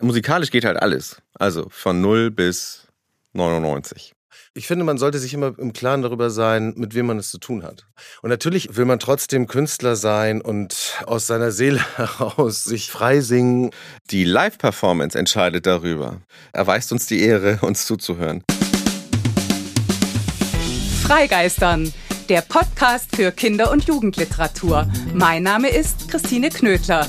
Musikalisch geht halt alles. Also von 0 bis 99. Ich finde, man sollte sich immer im Klaren darüber sein, mit wem man es zu tun hat. Und natürlich will man trotzdem Künstler sein und aus seiner Seele heraus sich frei singen. Die Live-Performance entscheidet darüber. Erweist uns die Ehre, uns zuzuhören. Freigeistern der Podcast für Kinder- und Jugendliteratur. Mein Name ist Christine Knödler.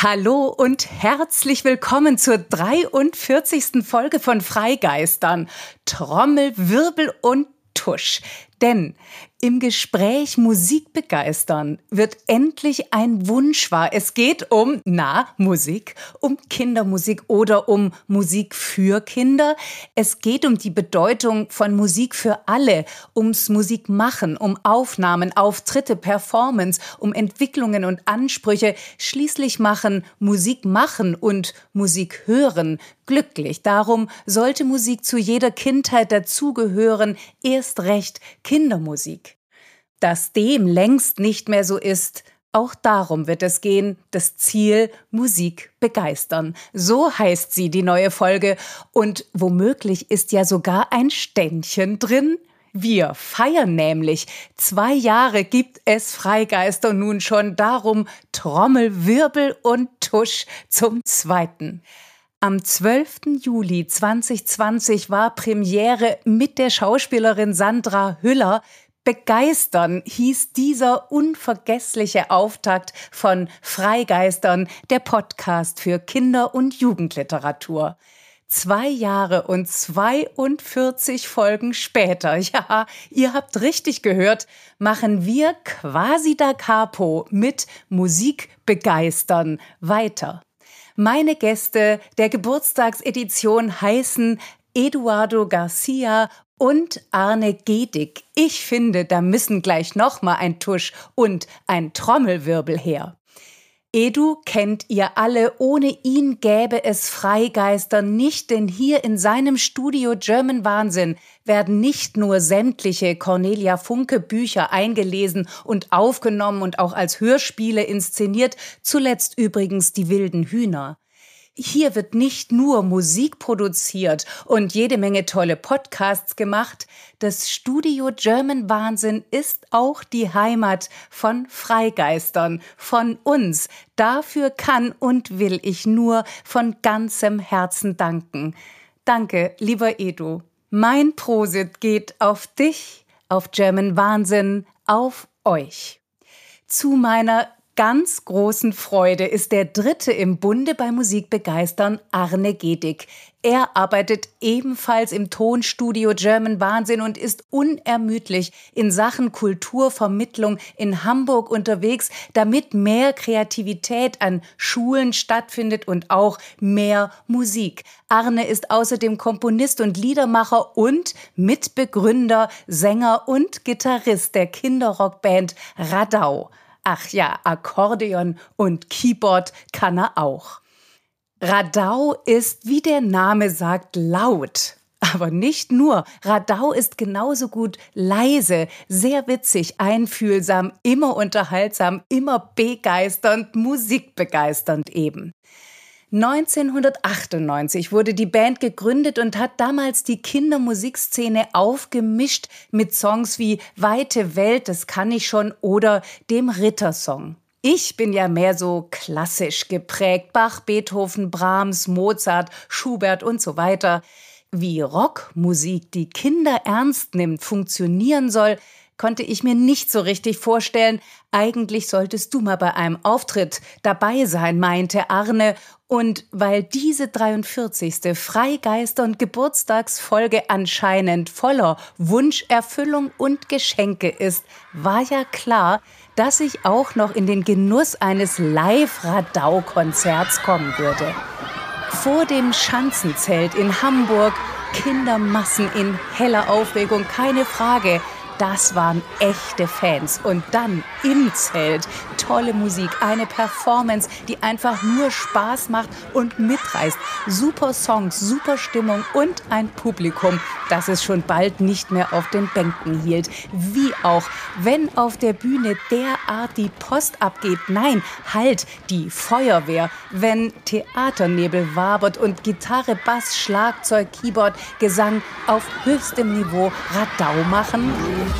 Hallo und herzlich willkommen zur 43. Folge von Freigeistern. Trommel, Wirbel und Tusch. Denn im Gespräch Musik begeistern wird endlich ein Wunsch wahr. Es geht um, na, Musik, um Kindermusik oder um Musik für Kinder. Es geht um die Bedeutung von Musik für alle, ums Musikmachen, um Aufnahmen, Auftritte, Performance, um Entwicklungen und Ansprüche. Schließlich machen Musik machen und Musik hören glücklich. Darum sollte Musik zu jeder Kindheit dazugehören, erst recht Kindermusik. Dass dem längst nicht mehr so ist, auch darum wird es gehen, das Ziel Musik begeistern. So heißt sie, die neue Folge. Und womöglich ist ja sogar ein Ständchen drin. Wir feiern nämlich. Zwei Jahre gibt es Freigeister nun schon. Darum Trommel, Wirbel und Tusch zum zweiten. Am 12. Juli 2020 war Premiere mit der Schauspielerin Sandra Hüller. Begeistern hieß dieser unvergessliche Auftakt von Freigeistern, der Podcast für Kinder- und Jugendliteratur. Zwei Jahre und 42 Folgen später, ja, ihr habt richtig gehört, machen wir quasi da capo mit Musik begeistern weiter. Meine Gäste der Geburtstagsedition heißen Eduardo Garcia und Arne Gedig. Ich finde, da müssen gleich noch mal ein Tusch und ein Trommelwirbel her. Edu kennt ihr alle, ohne ihn gäbe es Freigeister nicht, denn hier in seinem Studio German Wahnsinn werden nicht nur sämtliche Cornelia Funke Bücher eingelesen und aufgenommen und auch als Hörspiele inszeniert, zuletzt übrigens die wilden Hühner. Hier wird nicht nur Musik produziert und jede Menge tolle Podcasts gemacht. Das Studio German Wahnsinn ist auch die Heimat von Freigeistern, von uns. Dafür kann und will ich nur von ganzem Herzen danken. Danke, lieber Edu. Mein Prosit geht auf dich, auf German Wahnsinn, auf euch. Zu meiner ganz großen Freude ist der dritte im Bunde bei Musikbegeistern Arne Gedig. Er arbeitet ebenfalls im Tonstudio German Wahnsinn und ist unermüdlich in Sachen Kulturvermittlung in Hamburg unterwegs, damit mehr Kreativität an Schulen stattfindet und auch mehr Musik. Arne ist außerdem Komponist und Liedermacher und Mitbegründer, Sänger und Gitarrist der Kinderrockband Radau. Ach ja, Akkordeon und Keyboard kann er auch. Radau ist, wie der Name sagt, laut. Aber nicht nur. Radau ist genauso gut leise, sehr witzig, einfühlsam, immer unterhaltsam, immer begeisternd, musikbegeisternd eben. 1998 wurde die Band gegründet und hat damals die Kindermusikszene aufgemischt mit Songs wie Weite Welt, das kann ich schon oder dem Rittersong. Ich bin ja mehr so klassisch geprägt. Bach, Beethoven, Brahms, Mozart, Schubert und so weiter. Wie Rockmusik die Kinder ernst nimmt, funktionieren soll, konnte ich mir nicht so richtig vorstellen. Eigentlich solltest du mal bei einem Auftritt dabei sein, meinte Arne. Und weil diese 43. Freigeister- und Geburtstagsfolge anscheinend voller Wunscherfüllung und Geschenke ist, war ja klar, dass ich auch noch in den Genuss eines Live-Radau-Konzerts kommen würde. Vor dem Schanzenzelt in Hamburg Kindermassen in heller Aufregung, keine Frage. Das waren echte Fans. Und dann im Zelt tolle Musik, eine Performance, die einfach nur Spaß macht und mitreißt. Super Songs, super Stimmung und ein Publikum, das es schon bald nicht mehr auf den Bänken hielt. Wie auch, wenn auf der Bühne derart die Post abgeht. Nein, halt, die Feuerwehr. Wenn Theaternebel wabert und Gitarre, Bass, Schlagzeug, Keyboard, Gesang auf höchstem Niveau Radau machen.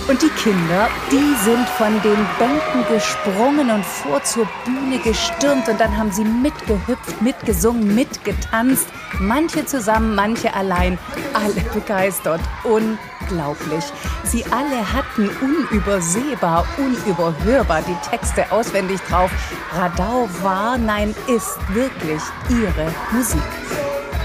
Und die Kinder, die sind von den Bänken gesprungen und vor zur Bühne gestürmt und dann haben sie mitgehüpft, mitgesungen, mitgetanzt. Manche zusammen, manche allein. Alle begeistert. Unglaublich. Sie alle hatten unübersehbar, unüberhörbar die Texte auswendig drauf. Radau war, nein, ist wirklich ihre Musik.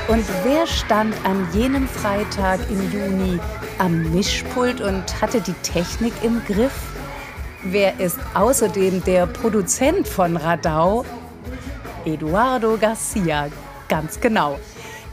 Und wer stand an jenem Freitag im Juni am Mischpult und hatte die Technik im Griff? Wer ist außerdem der Produzent von Radau? Eduardo Garcia, ganz genau.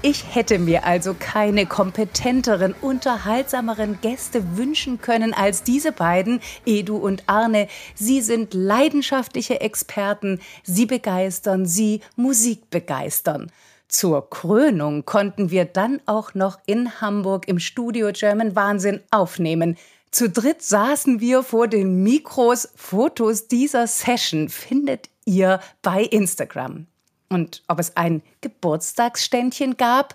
Ich hätte mir also keine kompetenteren, unterhaltsameren Gäste wünschen können als diese beiden, Edu und Arne. Sie sind leidenschaftliche Experten, sie begeistern, sie Musik begeistern. Zur Krönung konnten wir dann auch noch in Hamburg im Studio German Wahnsinn aufnehmen. Zu dritt saßen wir vor den Mikros. Fotos dieser Session findet ihr bei Instagram. Und ob es ein Geburtstagsständchen gab,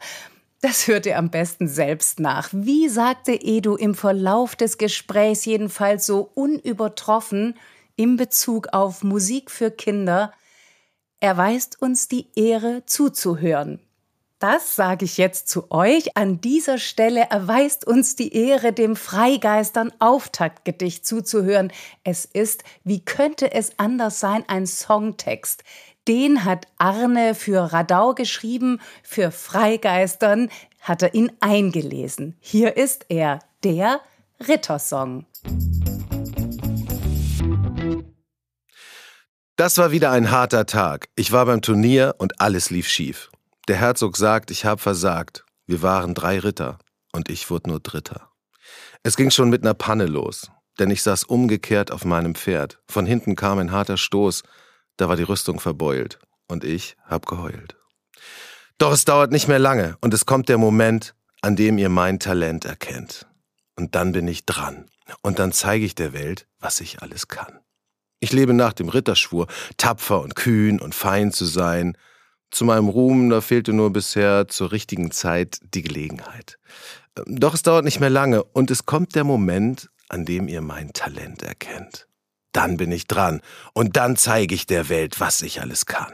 das hört ihr am besten selbst nach. Wie sagte Edu im Verlauf des Gesprächs jedenfalls so unübertroffen in Bezug auf Musik für Kinder – erweist uns die Ehre zuzuhören. Das sage ich jetzt zu euch. An dieser Stelle erweist uns die Ehre, dem Freigeistern Auftaktgedicht zuzuhören. Es ist, wie könnte es anders sein, ein Songtext. Den hat Arne für Radau geschrieben, für Freigeistern hat er ihn eingelesen. Hier ist er, der Rittersong. Das war wieder ein harter Tag. Ich war beim Turnier und alles lief schief. Der Herzog sagt, ich habe versagt. Wir waren drei Ritter und ich wurde nur Dritter. Es ging schon mit einer Panne los, denn ich saß umgekehrt auf meinem Pferd. Von hinten kam ein harter Stoß, da war die Rüstung verbeult und ich hab geheult. Doch es dauert nicht mehr lange und es kommt der Moment, an dem ihr mein Talent erkennt. Und dann bin ich dran und dann zeige ich der Welt, was ich alles kann. Ich lebe nach dem Ritterschwur, tapfer und kühn und fein zu sein. Zu meinem Ruhm, da fehlte nur bisher zur richtigen Zeit die Gelegenheit. Doch es dauert nicht mehr lange und es kommt der Moment, an dem ihr mein Talent erkennt. Dann bin ich dran und dann zeige ich der Welt, was ich alles kann.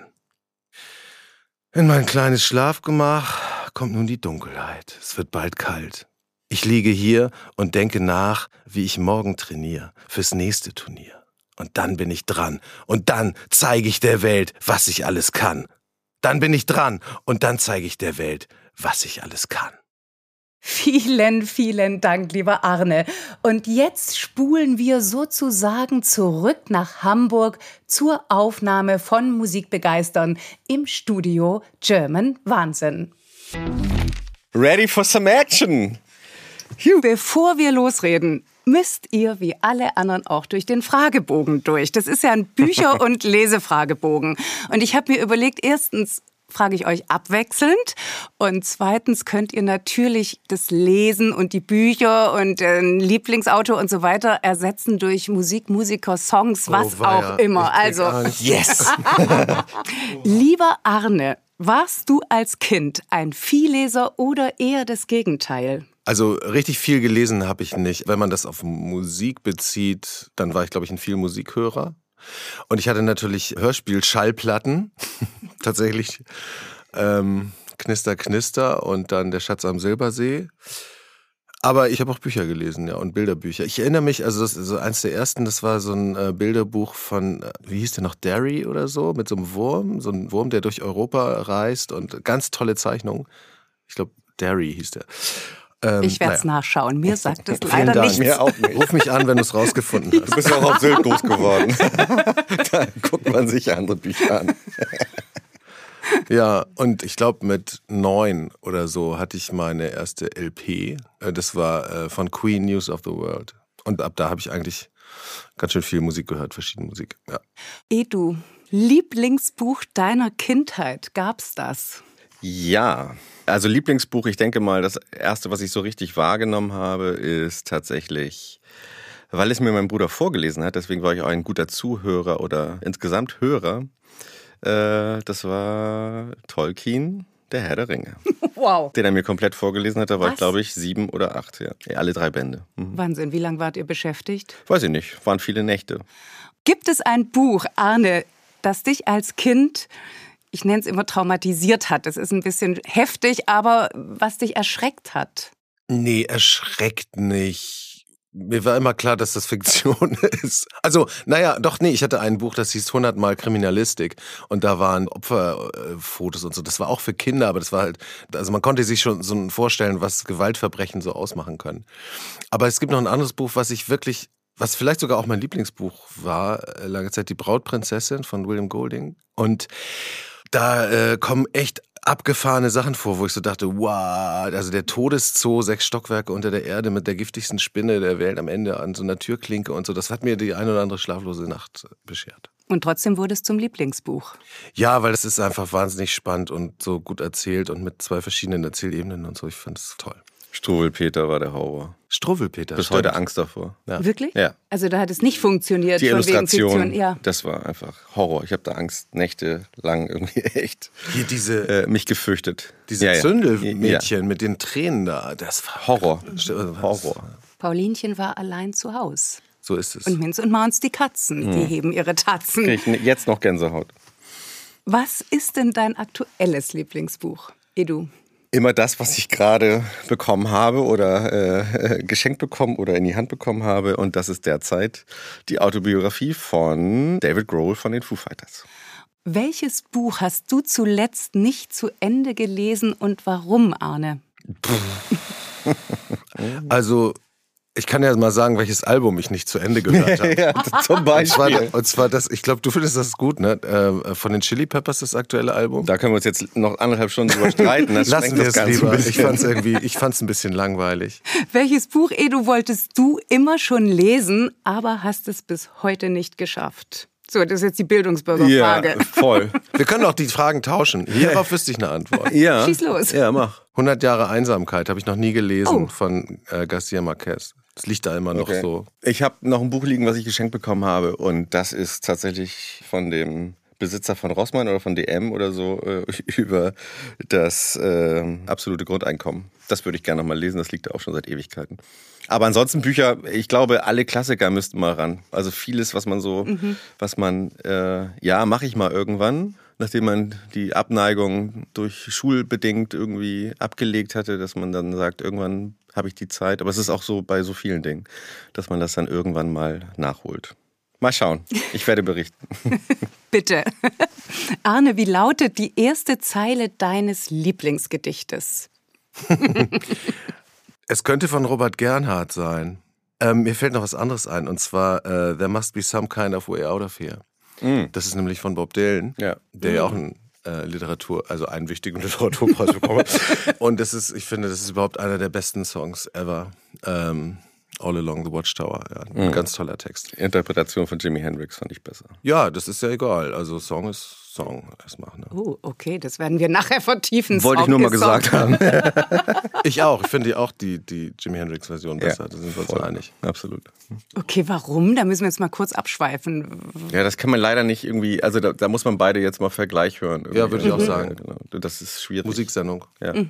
In mein kleines Schlafgemach kommt nun die Dunkelheit. Es wird bald kalt. Ich liege hier und denke nach, wie ich morgen trainiere fürs nächste Turnier. Und dann bin ich dran. Und dann zeige ich der Welt, was ich alles kann. Dann bin ich dran. Und dann zeige ich der Welt, was ich alles kann. Vielen, vielen Dank, lieber Arne. Und jetzt spulen wir sozusagen zurück nach Hamburg zur Aufnahme von Musikbegeistern im Studio German Wahnsinn. Ready for some action! Bevor wir losreden, müsst ihr wie alle anderen auch durch den Fragebogen durch. Das ist ja ein Bücher- und Lesefragebogen. Und ich habe mir überlegt, erstens, frage ich euch abwechselnd. Und zweitens könnt ihr natürlich das Lesen und die Bücher und ein Lieblingsauto und so weiter ersetzen durch Musik, Musiker, Songs, oh, was oh, auch immer. Also, yes! Lieber Arne, warst du als Kind ein Viehleser oder eher das Gegenteil? Also richtig viel gelesen habe ich nicht. Wenn man das auf Musik bezieht, dann war ich, glaube ich, ein viel Musikhörer. Und ich hatte natürlich Hörspiel-Schallplatten, tatsächlich. Ähm, Knister, Knister und dann Der Schatz am Silbersee. Aber ich habe auch Bücher gelesen, ja, und Bilderbücher. Ich erinnere mich, also das, also eins der ersten, das war so ein äh, Bilderbuch von, äh, wie hieß der noch, Derry oder so, mit so einem Wurm, so ein Wurm, der durch Europa reist und ganz tolle Zeichnung. Ich glaube, Derry hieß der. Ähm, ich werde es naja. nachschauen. Mir sagt es leider Dank. nichts. Mir auch nicht. Ruf mich an, wenn du es rausgefunden hast. Du bist ja auch auf Sylt groß geworden. da guckt man sich andere Bücher an. Ja, und ich glaube, mit neun oder so hatte ich meine erste LP. Äh, Das war äh, von Queen News of the World. Und ab da habe ich eigentlich ganz schön viel Musik gehört, verschiedene Musik. Ja. Edu, Lieblingsbuch deiner Kindheit, gab's das? Ja, also Lieblingsbuch, ich denke mal, das erste, was ich so richtig wahrgenommen habe, ist tatsächlich, weil es mir mein Bruder vorgelesen hat, deswegen war ich auch ein guter Zuhörer oder insgesamt Hörer. Äh, das war Tolkien, der Herr der Ringe, Wow. den er mir komplett vorgelesen hat. Da war Was? ich, glaube ich, sieben oder acht. Ja. Alle drei Bände. Mhm. Wahnsinn, wie lange wart ihr beschäftigt? Weiß ich nicht, waren viele Nächte. Gibt es ein Buch, Arne, das dich als Kind, ich nenne es immer traumatisiert hat? Das ist ein bisschen heftig, aber was dich erschreckt hat? Nee, erschreckt nicht. Mir war immer klar, dass das Fiktion ist. Also, naja, doch, nee, ich hatte ein Buch, das hieß 100 Mal Kriminalistik. Und da waren Opferfotos und so. Das war auch für Kinder, aber das war halt, also man konnte sich schon so vorstellen, was Gewaltverbrechen so ausmachen können. Aber es gibt noch ein anderes Buch, was ich wirklich, was vielleicht sogar auch mein Lieblingsbuch war, äh, lange Zeit, Die Brautprinzessin von William Golding. Und da äh, kommen echt abgefahrene Sachen vor, wo ich so dachte, wow, also der Todeszoo, sechs Stockwerke unter der Erde mit der giftigsten Spinne der Welt am Ende an so einer Türklinke und so, das hat mir die ein oder andere schlaflose Nacht äh, beschert. Und trotzdem wurde es zum Lieblingsbuch. Ja, weil es ist einfach wahnsinnig spannend und so gut erzählt und mit zwei verschiedenen Erzählebenen und so. Ich fand es toll. Struwelpeter war der Horror. Struwwelpeter. Bis stimmt. heute Angst davor. Ja. Wirklich? Ja. Also da hat es nicht funktioniert. Die Illustration. Ja. das war einfach Horror. Ich habe da Angst nächtelang irgendwie echt Hier diese, äh, mich gefürchtet. diese Ja, ja. Zündelmädchen mit den Tränen da, das war Horror. Horror. Horror. Paulinchen war allein zu Haus. So ist es. Und Minz und Mauns die Katzen, die heben ihre Tatzen. Krieg ich jetzt noch Gänsehaut. Was ist denn dein aktuelles Lieblingsbuch, Edu? Immer das, was ich gerade bekommen habe oder äh, geschenkt bekommen oder in die Hand bekommen habe. Und das ist derzeit die Autobiografie von David Grohl von den Foo Fighters. Welches Buch hast du zuletzt nicht zu Ende gelesen und warum, Arne? Also, ich kann ja mal sagen, welches Album ich nicht zu Ende gehört habe. ja, zum Und zwar, Beispiel. und zwar das, ich glaube, du findest das gut, ne? Äh, Von den Chili Peppers das aktuelle Album. Da können wir uns jetzt noch anderthalb Stunden drüber streiten. Das Lassen wir das es lieber. Ich bisschen. fand's irgendwie, ich fand's ein bisschen langweilig. Welches Buch, Edu, wolltest du immer schon lesen, aber hast es bis heute nicht geschafft? So, das ist jetzt die Ja, Bildungsbürgerfrage. voll. Wir können auch die Fragen tauschen. Hierauf wüsste ich eine Antwort. Ja. Schieß los. Ja, mach. 100 Jahre Einsamkeit habe ich noch nie gelesen Oh. von äh, Garcia Marquez. Das liegt da immer noch Okay. so. Ich habe noch ein Buch liegen, was ich geschenkt bekommen habe. Und das ist tatsächlich von dem Besitzer von Rossmann oder von DM oder so äh, über das äh, absolute Grundeinkommen. Das würde ich gerne noch mal lesen. Das liegt da auch schon seit Ewigkeiten. Aber ansonsten Bücher, ich glaube, alle Klassiker müssten mal ran. Also vieles, was man so, was man, äh, ja, mache ich mal irgendwann, nachdem man die Abneigung durch schulbedingt irgendwie abgelegt hatte, dass man dann sagt, irgendwann habe ich die Zeit. Aber es ist auch so bei so vielen Dingen, dass man das dann irgendwann mal nachholt. Mal schauen. Ich werde berichten. Bitte. Arne, wie lautet die erste Zeile deines Lieblingsgedichtes? Es könnte von Robert Gernhardt sein. Ähm, mir fällt noch was anderes ein, und zwar äh, There must be some kind of way out of here. Das ist nämlich von Bob Dylan, Ja. der ja auch einen äh, Literatur, also einen wichtigen Literaturpreis bekommen. Und das ist, ich finde, das ist überhaupt einer der besten Songs ever. Ähm, All Along the Watchtower, ja, ein ganz toller Text. Interpretation von Jimi Hendrix fand ich besser. Ja, das ist ja egal. Also Song ist Song erstmal. Ne? Oh, okay, das werden wir nachher vertiefen. Wollte ich nur mal gesagt haben. Ich auch. Ich finde auch die, die Jimi Hendrix-Version besser. da sind wir uns einig. Absolut. Okay, warum? Da müssen wir jetzt mal kurz abschweifen. Ja, das kann man leider nicht irgendwie, also da, da muss man beide jetzt mal Vergleich hören. irgendwie. Ja, würde ich auch Ja, sagen. genau. Das ist schwierig. Musiksendung. Ja.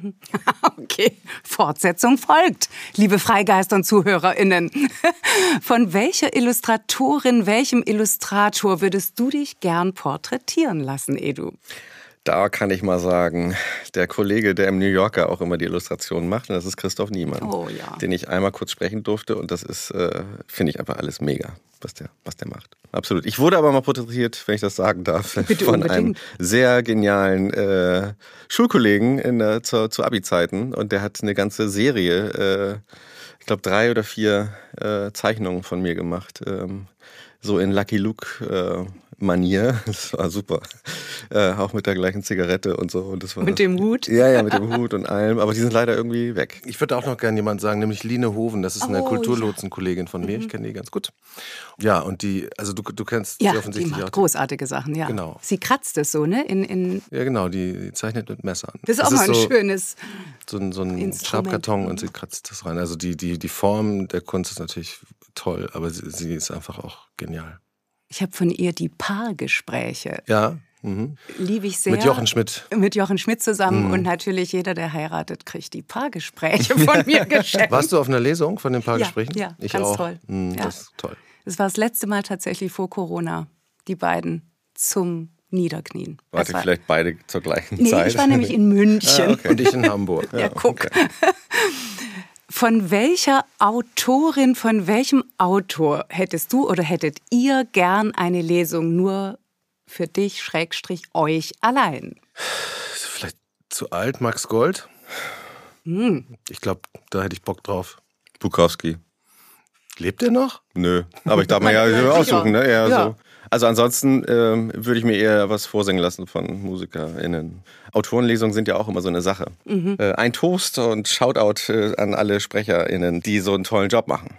Okay, Fortsetzung folgt, liebe Freigeister und ZuhörerInnen. Von welcher Illustratorin, welchem Illustrator würdest du dich gern porträtieren lassen, Edu? Da kann ich mal sagen, der Kollege, der im New Yorker auch immer die Illustrationen macht, und das ist Christoph Niemann, Oh ja. den ich einmal kurz sprechen durfte und das ist, äh, finde ich einfach alles mega, was der, was der macht. Absolut. Ich wurde aber mal porträtiert, wenn ich das sagen darf, Bitte von einem unbedingt. sehr genialen äh, Schulkollegen in der, zu, zu Abi-Zeiten und der hat eine ganze Serie, äh, ich glaube drei oder vier äh, Zeichnungen von mir gemacht. Ähm, so in Lucky Luke äh, Manier. Das war super. Äh, auch mit der gleichen Zigarette und so. Und das war mit dem Hut? Ja, ja, mit dem Hut und allem. Aber die sind leider irgendwie weg. Ich würde auch noch gerne jemand sagen, nämlich Line Hoven. Das ist eine Oh, Kulturlotsenkollegin von mir. Ich kenne die ganz gut. Ja, und die, also du, du kennst Ja, sie die offensichtlich macht auch. großartige Sachen, ja. Genau. Sie kratzt es so, ne? In, in, Ja, genau, die, die zeichnet mit Messern. das ist auch mal ein so, schönes. so ein, so ein. Schreibkarton und sie kratzt das rein. Also die, die, die Form der Kunst ist natürlich toll, aber sie, sie ist einfach auch genial. Ich habe von ihr die Paargespräche. Ja, mhm. Liebe ich sehr. mit Jochen Schmidt. Mit Jochen Schmidt zusammen Mhm. und natürlich jeder, der heiratet, kriegt die Paargespräche von mir geschenkt. Warst du auf einer Lesung von den Paargesprächen? Ja, ja, ich ganz auch. toll. Mhm, Ja. Das ist toll. Das war das letzte Mal tatsächlich vor Corona, die beiden zum Niederknien. Warte, war, vielleicht beide zur gleichen nee, Zeit. ich war nämlich in München. Und ich in Hamburg. Ja, guck. Von welcher Autorin, von welchem Autor hättest du oder hättet ihr gern eine Lesung nur für dich, Schrägstrich, euch allein? Vielleicht zu alt, Max Gold? Hm. Ich glaube, da hätte ich Bock drauf. Bukowski. Lebt er noch? Nö, aber ich darf mir ja aussuchen, ne? Ja, Ja. So. Also ansonsten ähm, würde ich mir eher was vorsingen lassen von MusikerInnen. Autorenlesungen sind ja auch immer so eine Sache. Äh, ein Toast und Shoutout äh, an alle SprecherInnen, die so einen tollen Job machen.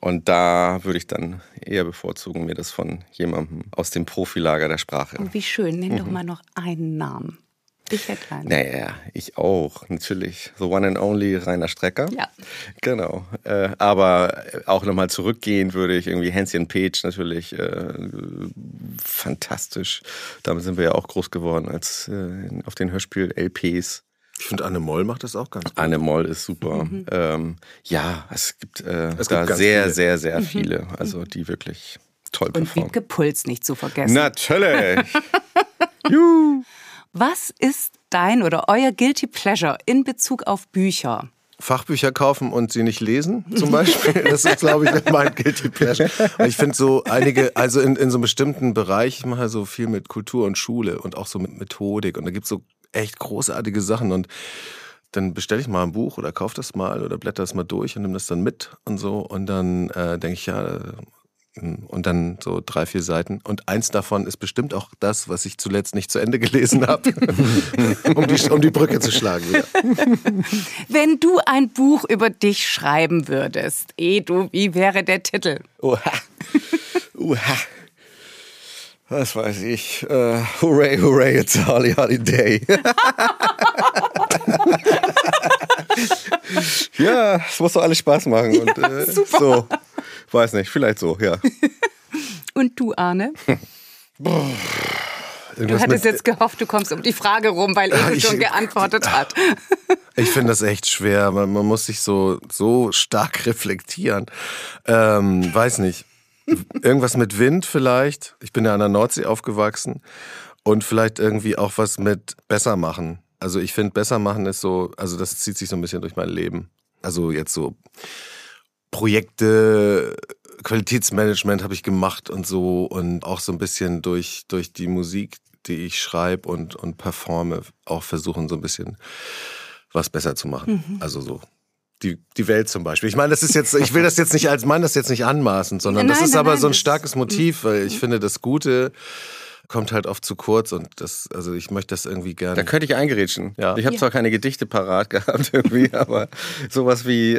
Und da würde ich dann eher bevorzugen, mir das von jemandem aus dem Profilager der Sprache. Oh, wie schön, nenn doch mal noch einen Namen. Ich hätte einen. Naja, ich auch, natürlich. The one and only Rainer Strecker. Ja. Genau. Äh, aber auch nochmal zurückgehen würde ich irgendwie Hänschen Page natürlich äh, fantastisch. Damit sind wir ja auch groß geworden als äh, auf den Hörspiel-LPs. Ich finde, Anne Moll macht das auch ganz gut. Anne Moll ist super. Ähm, ja, es gibt, äh, Es da gibt sehr, viele. sehr, sehr viele, also die wirklich toll Und performen. Wiebke Puls nicht zu vergessen. Natürlich. Was ist dein oder euer Guilty Pleasure in Bezug auf Bücher? Fachbücher kaufen und sie nicht lesen, zum Beispiel. Das ist, glaube ich, mein Guilty Pleasure. Und ich finde so einige, also in, in so einem bestimmten Bereich, ich mache so viel mit Kultur und Schule und auch so mit Methodik. Und da gibt es so echt großartige Sachen. Und dann bestelle ich mal ein Buch oder kaufe das mal oder blätter das mal durch und nehme das dann mit und so. Und dann äh, denke ich, ja, und dann so drei, vier Seiten. Und eins davon ist bestimmt auch das, was ich zuletzt nicht zu Ende gelesen habe, um, die, um die Brücke zu schlagen. Wieder. Wenn du ein Buch über dich schreiben würdest, Edu, wie wäre der Titel? Oha. Oha. Was weiß ich. Äh, hooray, hooray, it's a holly, holly day. ja, es muss doch alles Spaß machen. und, äh, So, weiß nicht, vielleicht so, ja. Und du, Arne? Du Irgendwas hattest jetzt gehofft, du kommst um die Frage rum, weil Ich- schon geantwortet hat. Ich finde das echt schwer. Man, man muss sich so, so stark reflektieren. Ähm, weiß nicht. Irgendwas mit Wind vielleicht. Ich bin ja an der Nordsee aufgewachsen. Und vielleicht irgendwie auch was mit besser machen. Also ich finde, besser machen ist so, also das zieht sich so ein bisschen durch mein Leben. Also jetzt so Projekte, Qualitätsmanagement habe ich gemacht und so und auch so ein bisschen durch, durch die Musik, die ich schreibe und, und performe, auch versuchen so ein bisschen was besser zu machen. Also so die, die Welt zum Beispiel. Ich meine, das ist jetzt, ich will das jetzt nicht als meine das jetzt nicht anmaßend, sondern Nein, das ist nein, aber nein, so ein starkes Motiv, weil ich finde, das Gute kommt halt oft zu kurz und das, also ich möchte das irgendwie Da gerne. könnte ich eingerätschen. Ja. Ich habe Ja. zwar keine Gedichte parat gehabt irgendwie, aber sowas wie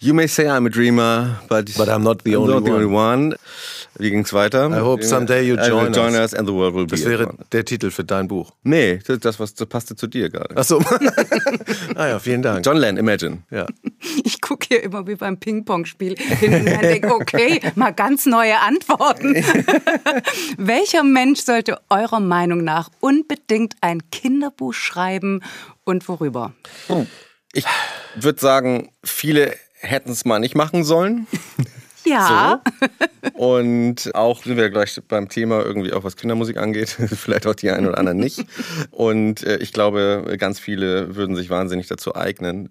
You may say I'm a dreamer, but, But I'm not the only not the only one. Wie ging's weiter? I hope someday you join join us. us and the world will be Das wäre one. der Titel für dein Buch. Nee, das, das, was, das passte zu dir gerade. Ach so. ah ja, vielen Dank. John Lennon, Imagine. Ja. Ich gucke hier immer wie beim Ping-Pong-Spiel hin und her denke, okay, mal ganz neue Antworten. Welcher Mensch sollte eurer Meinung nach unbedingt ein Kinderbuch schreiben und worüber? Ich würde sagen, viele hätten es mal nicht machen sollen. Ja, Und auch sind wir gleich beim Thema irgendwie auch was Kindermusik angeht, vielleicht auch die einen oder anderen nicht. Und äh, ich glaube, ganz viele würden sich wahnsinnig dazu eignen.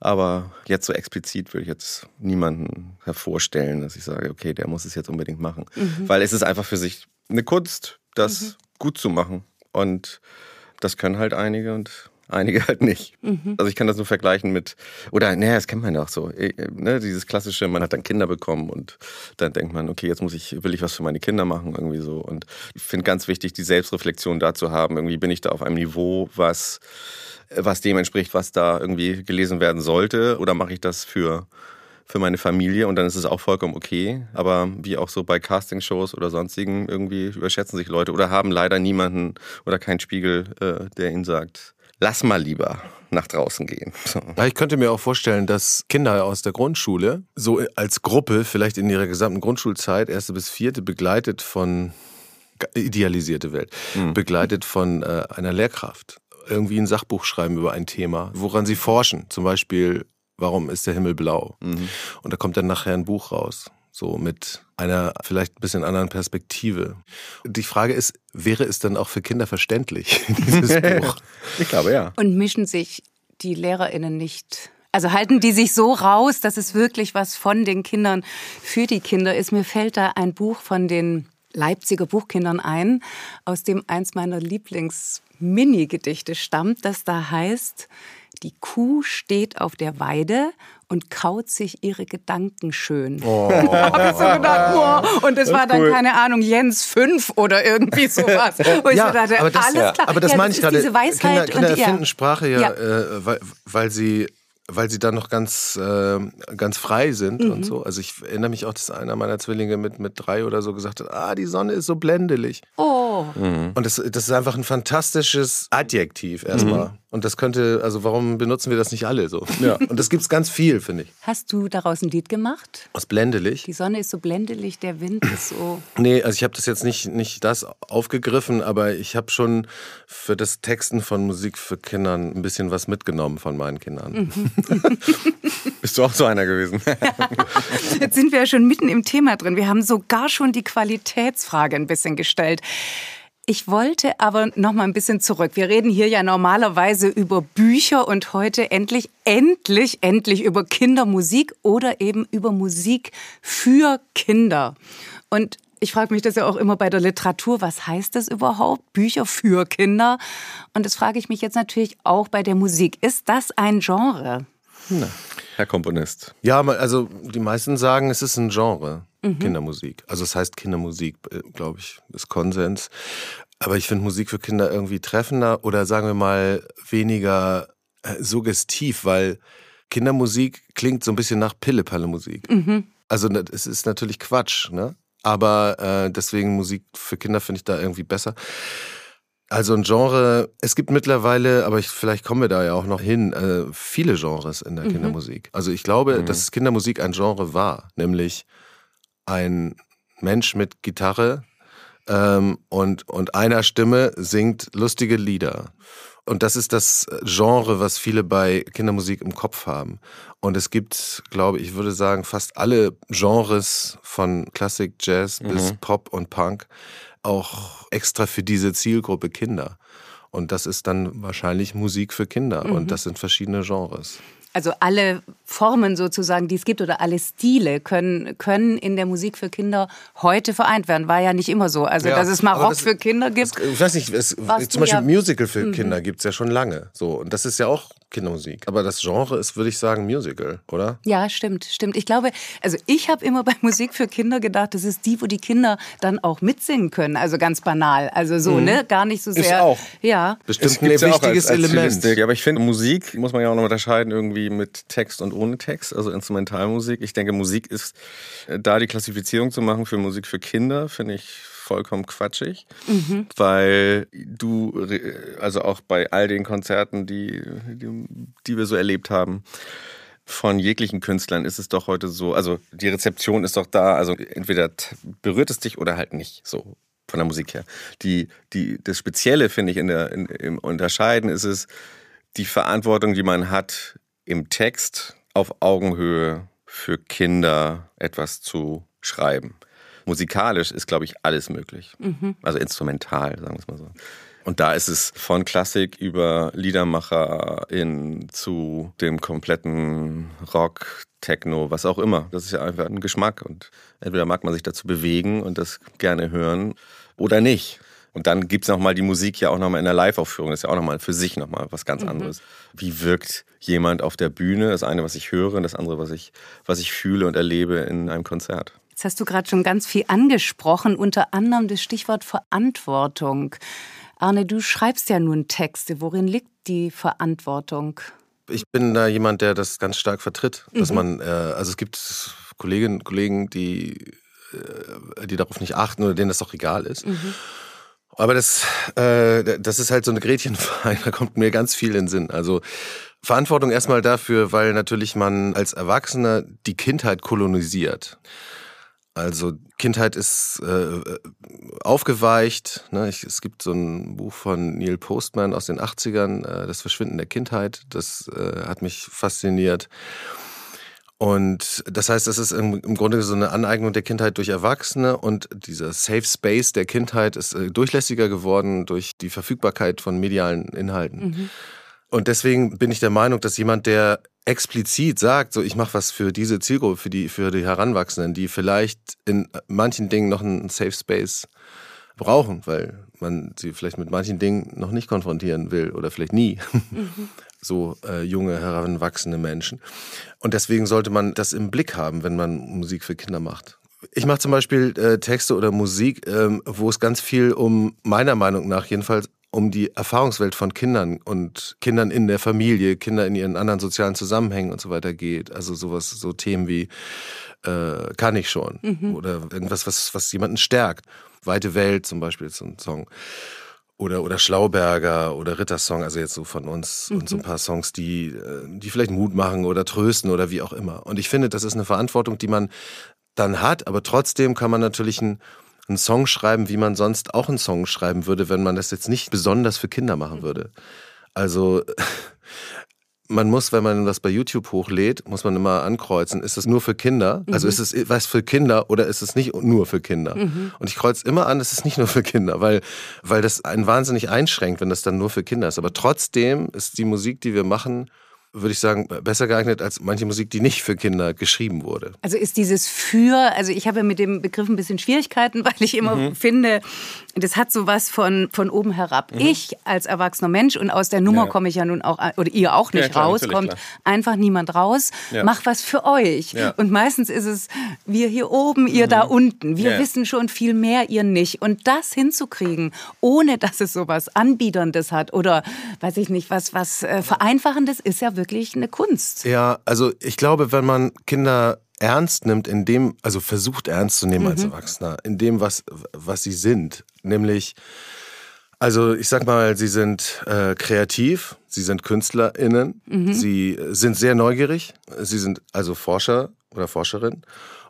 Aber jetzt so explizit würde ich jetzt niemanden hervorstellen, dass ich sage, okay, der muss es jetzt unbedingt machen. Weil es ist einfach für sich eine Kunst, das gut zu machen. Und das können halt einige und einige halt nicht. Mhm. Also ich kann das nur vergleichen mit, oder naja, das kennt man ja auch so, äh, ne, dieses klassische, man hat dann Kinder bekommen und dann denkt man, okay, jetzt muss ich, will ich was für meine Kinder machen, irgendwie so. Und ich finde ganz wichtig, die Selbstreflexion dazu haben. Irgendwie bin ich da auf einem Niveau, was, was dem entspricht, was da irgendwie gelesen werden sollte, oder mache ich das für für meine Familie und dann ist es auch vollkommen okay. Aber wie auch so bei Castingshows oder sonstigen, irgendwie überschätzen sich Leute oder haben leider niemanden oder keinen Spiegel, äh, der ihnen sagt, lass mal lieber nach draußen gehen. So. Ich könnte mir auch vorstellen, dass Kinder aus der Grundschule so als Gruppe vielleicht in ihrer gesamten Grundschulzeit, erste bis vierte, begleitet von idealisierte Welt, mhm. begleitet von äh, einer Lehrkraft irgendwie ein Sachbuch schreiben über ein Thema, woran sie forschen. Zum Beispiel warum ist der Himmel blau? Mhm. Und da kommt dann nachher ein Buch raus. So mit einer vielleicht ein bisschen anderen Perspektive. Die Frage ist, wäre es dann auch für Kinder verständlich, dieses Buch? ich glaube ja. Und mischen sich die LehrerInnen nicht also halten die sich so raus, dass es wirklich was von den Kindern für die Kinder ist. Mir fällt da ein Buch von den Leipziger Buchkindern ein, aus dem eins meiner Lieblings-Mini-Gedichte stammt, das da heißt, die Kuh steht auf der Weide und kaut sich ihre Gedanken schön. Oh. Hab ich so gedacht, wow. Und das, das war dann, cool. keine Ahnung, Jens 5 oder irgendwie sowas. Wo ich ja, so dachte, aber das, alles klar. Aber das ja, meine ich gerade. Kinder, Kinder erfinden Sprache ja, ja. Äh, weil, weil sie weil sie dann noch ganz, äh, ganz frei sind mhm. und so. Also ich erinnere mich auch, dass einer meiner Zwillinge mit, mit drei oder so gesagt hat, ah, die Sonne ist so blendelig. Oh. Mhm. Und das, das ist einfach ein fantastisches Adjektiv erstmal. Mhm. Und das könnte, also warum benutzen wir das nicht alle so? Ja. Und das gibt es ganz viel, finde ich. Hast du daraus ein Lied gemacht? Was blendelig? Die Sonne ist so blendelig, der Wind ist so. Nee, also ich habe das jetzt nicht, nicht das aufgegriffen, aber ich habe schon für das Texten von Musik für Kinder ein bisschen was mitgenommen von meinen Kindern. Mhm. Bist du auch so einer gewesen? Jetzt sind wir ja schon mitten im Thema drin. Wir haben sogar schon die Qualitätsfrage ein bisschen gestellt. Ich wollte aber noch mal ein bisschen zurück. Wir reden hier ja normalerweise über Bücher und heute endlich, endlich, endlich über Kindermusik oder eben über Musik für Kinder. Und ich frage mich das ja auch immer bei der Literatur, was heißt das überhaupt? Bücher für Kinder? Und das frage ich mich jetzt natürlich auch bei der Musik. Ist das ein Genre? Na, Herr Komponist. Ja, also die meisten sagen, es ist ein Genre. Mhm. Kindermusik. Also es heißt Kindermusik, äh, glaube ich, ist Konsens. Aber ich finde Musik für Kinder irgendwie treffender oder sagen wir mal weniger äh, suggestiv, weil Kindermusik klingt so ein bisschen nach Pille-Palle-Musik. Mhm. Also es ist natürlich Quatsch, ne? Aber äh, deswegen Musik für Kinder finde ich da irgendwie besser. Also ein Genre, es gibt mittlerweile, aber ich, vielleicht kommen wir da ja auch noch hin, äh, viele Genres in der mhm. Kindermusik. Also ich glaube, mhm. dass Kindermusik ein Genre war, nämlich ein Mensch mit Gitarre ähm, und, und einer Stimme singt lustige Lieder. Und das ist das Genre, was viele bei Kindermusik im Kopf haben. Und es gibt, glaube ich, würde sagen, fast alle Genres von Klassik, Jazz mhm. bis Pop und Punk auch extra für diese Zielgruppe Kinder. Und das ist dann wahrscheinlich Musik für Kinder. Mhm. Und das sind verschiedene Genres. Also alle Formen sozusagen, die es gibt oder alle Stile können, können in der Musik für Kinder heute vereint werden. War ja nicht immer so. Also ja, dass es mal Rock das, für Kinder gibt. Das, ich weiß nicht, es, zum Beispiel ja, Musical für mhm. Kinder gibt es ja schon lange. So. Und das ist ja auch Kindermusik. Aber das Genre ist, würde ich sagen, Musical, oder? Ja, stimmt, stimmt. Ich glaube, also ich habe immer bei Musik für Kinder gedacht, das ist die, wo die Kinder dann auch mitsingen können. Also ganz banal. Also so, mhm. ne? Gar nicht so sehr. Ist auch. Ja. Bestimmt ein wichtiges als, als Element. Aber ich finde, Musik muss man ja auch noch unterscheiden irgendwie mit Text und ohne Text, also Instrumentalmusik. Ich denke, Musik ist, äh, da die Klassifizierung zu machen für Musik für Kinder, finde ich vollkommen quatschig, mhm. weil du, also auch bei all den Konzerten, die, die, die wir so erlebt haben, von jeglichen Künstlern ist es doch heute so, also die Rezeption ist doch da, also entweder berührt es dich oder halt nicht so von der Musik her. Die, die, das Spezielle, finde ich, in der, in, im Unterscheiden ist es die Verantwortung, die man hat, im Text auf Augenhöhe für Kinder etwas zu schreiben musikalisch ist, glaube ich, alles möglich. Mhm. Also instrumental, sagen wir es mal so. Und da ist es von Klassik über Liedermacher in zu dem kompletten Rock, Techno, was auch immer. Das ist ja einfach ein Geschmack und entweder mag man sich dazu bewegen und das gerne hören oder nicht. Und dann gibt es nochmal die Musik ja auch nochmal in der Live-Aufführung. Das ist ja auch nochmal für sich nochmal was ganz mhm. anderes. Wie wirkt jemand auf der Bühne? Das eine, was ich höre, und das andere, was ich, was ich fühle und erlebe in einem Konzert. Jetzt hast du gerade schon ganz viel angesprochen, unter anderem das Stichwort Verantwortung. Arne, du schreibst ja nun Texte. Worin liegt die Verantwortung? Ich bin da jemand, der das ganz stark vertritt, dass mhm. man, äh, also es gibt Kolleginnen und Kollegen, die, äh, die darauf nicht achten oder denen das auch egal ist. Mhm. Aber das, äh, das ist halt so eine Gretchenfrage, da kommt mir ganz viel in den Sinn. Also Verantwortung erstmal dafür, weil natürlich man als Erwachsener die Kindheit kolonisiert. Also Kindheit ist äh, aufgeweicht. Ne? Ich, es gibt so ein Buch von Neil Postman aus den 80ern, äh, Das Verschwinden der Kindheit. Das äh, hat mich fasziniert. Und das heißt, es ist im, im, Grunde so eine Aneignung der Kindheit durch Erwachsene und dieser Safe Space der Kindheit ist äh, durchlässiger geworden durch die Verfügbarkeit von medialen Inhalten. Mhm. Und deswegen bin ich der Meinung, dass jemand, der explizit sagt, so ich mache was für diese Zielgruppe, für die, für die Heranwachsenden, die vielleicht in manchen Dingen noch einen Safe Space brauchen, weil man sie vielleicht mit manchen Dingen noch nicht konfrontieren will oder vielleicht nie. Mhm. So äh, junge, heranwachsende Menschen. Und deswegen sollte man das im Blick haben, wenn man Musik für Kinder macht. Ich mache zum Beispiel äh, Texte oder Musik, ähm, wo es ganz viel um, meiner Meinung nach jedenfalls, um die Erfahrungswelt von Kindern und Kindern in der Familie, Kinder in ihren anderen sozialen Zusammenhängen und so weiter geht. Also sowas, so Themen wie äh, kann ich schon mhm. oder irgendwas, was, was jemanden stärkt. Weite Welt zum Beispiel ist so ein Song. Oder, oder Schlauberger oder Rittersong, also jetzt so von uns mhm. und so ein paar Songs, die, äh, die vielleicht Mut machen oder trösten oder wie auch immer. Und ich finde, das ist eine Verantwortung, die man dann hat, aber trotzdem kann man natürlich ein einen Song schreiben, wie man sonst auch einen Song schreiben würde, wenn man das jetzt nicht besonders für Kinder machen würde. Also man muss, wenn man was bei YouTube hochlädt, muss man immer ankreuzen, ist es nur für Kinder? Mhm. Also ist es was für Kinder oder ist es nicht nur für Kinder? Mhm. Und ich kreuze immer an, es ist nicht nur für Kinder, weil, weil das einen wahnsinnig einschränkt, wenn das dann nur für Kinder ist. Aber trotzdem ist die Musik, die wir machen, würde ich sagen, besser geeignet als manche Musik, die nicht für Kinder geschrieben wurde. Also ist dieses für, also ich habe ja mit dem Begriff ein bisschen Schwierigkeiten, weil ich immer mhm. finde, das hat so was von, von oben herab. Mhm. Ich als erwachsener Mensch und aus der Nummer ja. komme ich ja nun auch, oder ihr auch nicht ja, klar, raus, kommt klar. einfach niemand raus, ja. mach was für euch. Und meistens ist es wir hier oben, ihr mhm. da unten. Wir wissen schon viel mehr, ihr nicht. Und das hinzukriegen, ohne dass es so was Anbieterndes hat oder, weiß ich nicht, was, was äh, Vereinfachendes, ist ja wirklich wirklich eine Kunst. Ja, also ich glaube, wenn man Kinder ernst nimmt, in dem, also versucht ernst zu nehmen mhm. als Erwachsener, in dem, was, was sie sind, nämlich, also ich sag mal, sie sind äh, kreativ, sie sind KünstlerInnen, mhm. sie sind sehr neugierig, sie sind also Forscher oder Forscherin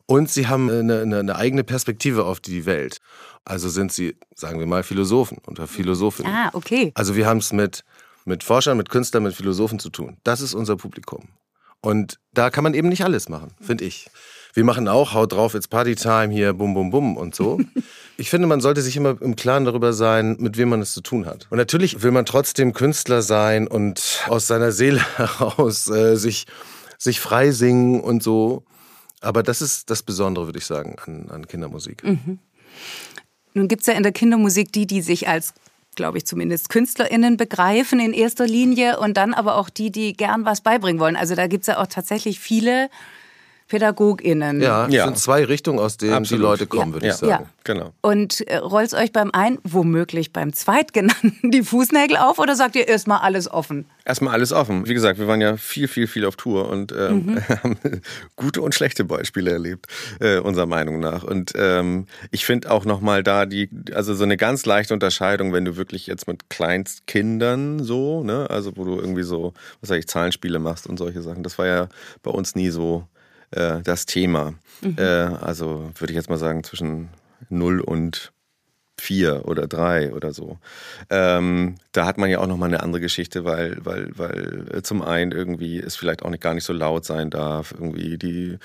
und sie haben eine, eine, eine, eigene Perspektive auf die Welt. Also sind sie, sagen wir mal, Philosophen oder Philosophinnen. Ah, okay. Also wir haben es mit mit Forschern, mit Künstlern, mit Philosophen zu tun. Das ist unser Publikum. Und da kann man eben nicht alles machen, finde ich. Wir machen auch, haut drauf, it's Partytime hier, bum, bum, bum und so. Ich finde, man sollte sich immer im Klaren darüber sein, mit wem man es zu tun hat. Und natürlich will man trotzdem Künstler sein und aus seiner Seele heraus äh, sich, sich frei singen und so. Aber das ist das Besondere, würde ich sagen, an, an Kindermusik. Mhm. Nun gibt es ja in der Kindermusik die, die sich als glaube ich zumindest, KünstlerInnen begreifen in erster Linie und dann aber auch die, die gern was beibringen wollen. Also da gibt es ja auch tatsächlich viele PädagogInnen. Ja, es ja. sind zwei Richtungen, aus denen Absolut. die Leute kommen, ja. würde ich sagen. Ja. Genau. Und äh, rollt euch beim einen, womöglich beim zweitgenannten, die Fußnägel auf oder sagt ihr erstmal alles offen? Erstmal alles offen. Wie gesagt, wir waren ja viel, viel, viel auf Tour und ähm, mhm. haben gute und schlechte Beispiele erlebt, äh, unserer Meinung nach. Und ähm, ich finde auch nochmal da die, also so eine ganz leichte Unterscheidung, wenn du wirklich jetzt mit Kleinstkindern so, ne, also wo du irgendwie so, was sag ich, Zahlenspiele machst und solche Sachen, das war ja bei uns nie so äh, das Thema. Mhm. Äh, also würde ich jetzt mal sagen, zwischen 0 und 4 oder 3 oder so. Ähm, da hat man ja auch nochmal eine andere Geschichte, weil, weil, weil äh, zum einen irgendwie es vielleicht auch nicht gar nicht so laut sein darf, irgendwie die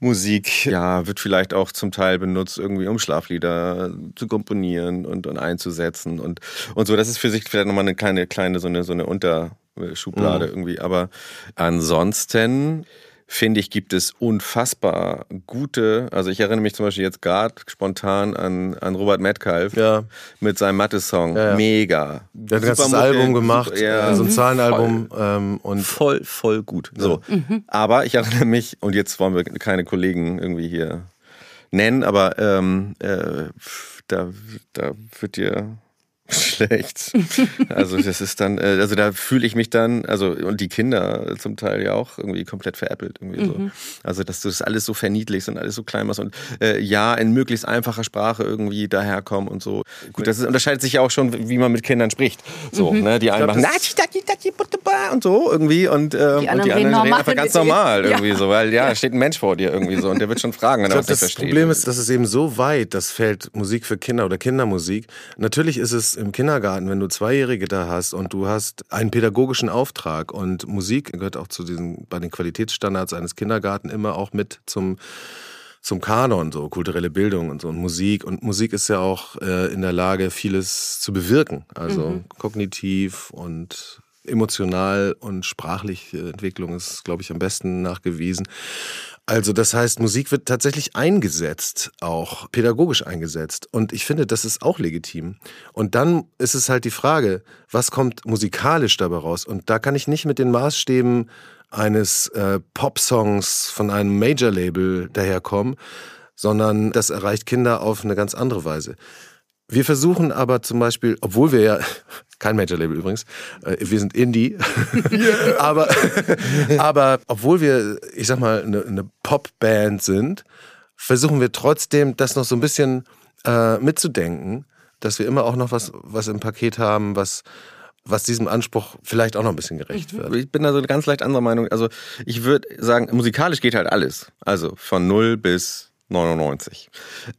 Musik ja, wird vielleicht auch zum Teil benutzt, irgendwie um Schlaflieder zu komponieren und, und einzusetzen und, und so. Das ist für sich vielleicht nochmal eine kleine, kleine, so eine, so eine Unterschublade mhm. irgendwie. Aber ansonsten finde ich, gibt es unfassbar gute, also ich erinnere mich zum Beispiel jetzt gerade spontan an, an Robert Metcalf Ja. mit seinem Mathe-Song. Ja, ja. Mega. Der hat ein ganzes Album gemacht, super- ja, äh, so ein voll- Zahlenalbum ähm, und Voll, voll gut. So. Aber ich erinnere mich, und jetzt wollen wir keine Kollegen irgendwie hier nennen, aber ähm, äh, da, da wird dir schlecht. Also das ist dann, äh, also da fühle ich mich dann, also und die Kinder zum Teil ja auch irgendwie komplett veräppelt irgendwie so. Also dass du das alles so verniedlichst und alles so klein machst und äh, ja in möglichst einfacher Sprache irgendwie daherkommen und so. Gut, das ist, unterscheidet sich ja auch schon, wie man mit Kindern spricht. So, ne? Die einen glaub, machen das- und so irgendwie und, ähm, Die und anderen die reden anderen reden einfach ganz normal Ja. irgendwie so, weil ja, steht ein Mensch vor dir irgendwie so und der wird schon fragen, wenn er glaube, was nicht das versteht. Problem ist, dass es eben so weit, das Feld Musik für Kinder oder Kindermusik. Natürlich ist es im Kindergarten, wenn du Zweijährige da hast und du hast einen pädagogischen Auftrag und Musik gehört auch zu diesen, bei den Qualitätsstandards eines Kindergarten immer auch mit zum zum Kanon, so kulturelle Bildung und so und Musik. Und Musik ist ja auch äh, in der Lage, vieles zu bewirken. Also kognitiv und emotional und sprachliche Entwicklung ist, glaube ich, am besten nachgewiesen. Also das heißt, Musik wird tatsächlich eingesetzt, auch pädagogisch eingesetzt. Und ich finde, das ist auch legitim. Und dann ist es halt die Frage, was kommt musikalisch dabei raus? Und da kann ich nicht mit den Maßstäben eines äh, Popsongs von einem Major-Label daherkommen, sondern das erreicht Kinder auf eine ganz andere Weise. Wir versuchen aber zum Beispiel, obwohl wir ja, kein Major-Label übrigens, äh, wir sind Indie, aber, aber obwohl wir, ich sag mal, eine, eine Popband sind, versuchen wir trotzdem, das noch so ein bisschen äh, mitzudenken, dass wir immer auch noch was, was im Paket haben, was, was diesem Anspruch vielleicht auch noch ein bisschen gerecht wird. Ich bin da so ganz leicht anderer Meinung. Also ich würde sagen, musikalisch geht halt alles. Also von 0 bis 99.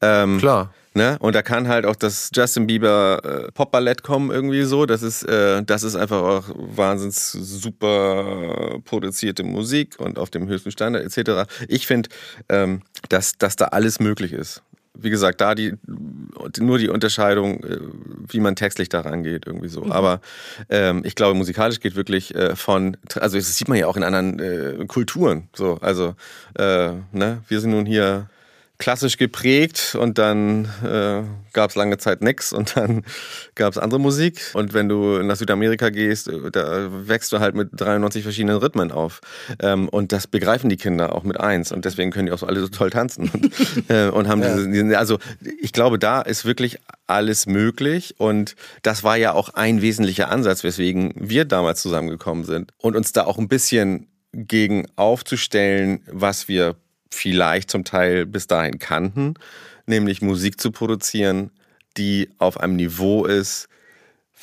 Ähm, Klar. Ne? Und da kann halt auch das Justin Bieber äh, Popballett kommen irgendwie so. Das ist, äh, das ist einfach auch wahnsinns super produzierte Musik und auf dem höchsten Standard etc. Ich finde, ähm, dass, dass da alles möglich ist. Wie gesagt, da die nur die Unterscheidung, äh, wie man textlich daran geht, irgendwie so. Aber ähm, ich glaube, musikalisch geht wirklich äh, von, also das sieht man ja auch in anderen äh, Kulturen. So, also äh, ne, wir sind nun hier klassisch geprägt und dann äh, gab es lange Zeit nix und dann gab es andere Musik. Und wenn du nach Südamerika gehst, äh, da wächst du halt mit 93 verschiedenen Rhythmen auf. Ähm, und das begreifen die Kinder auch mit eins. Und deswegen können die auch so alle so toll tanzen. Und, äh, und haben diese, diese, also ich glaube, da ist wirklich alles möglich. Und das war ja auch ein wesentlicher Ansatz, weswegen wir damals zusammengekommen sind. Und uns da auch ein bisschen gegen aufzustellen, was wir vielleicht zum Teil bis dahin kannten, nämlich Musik zu produzieren, die auf einem Niveau ist,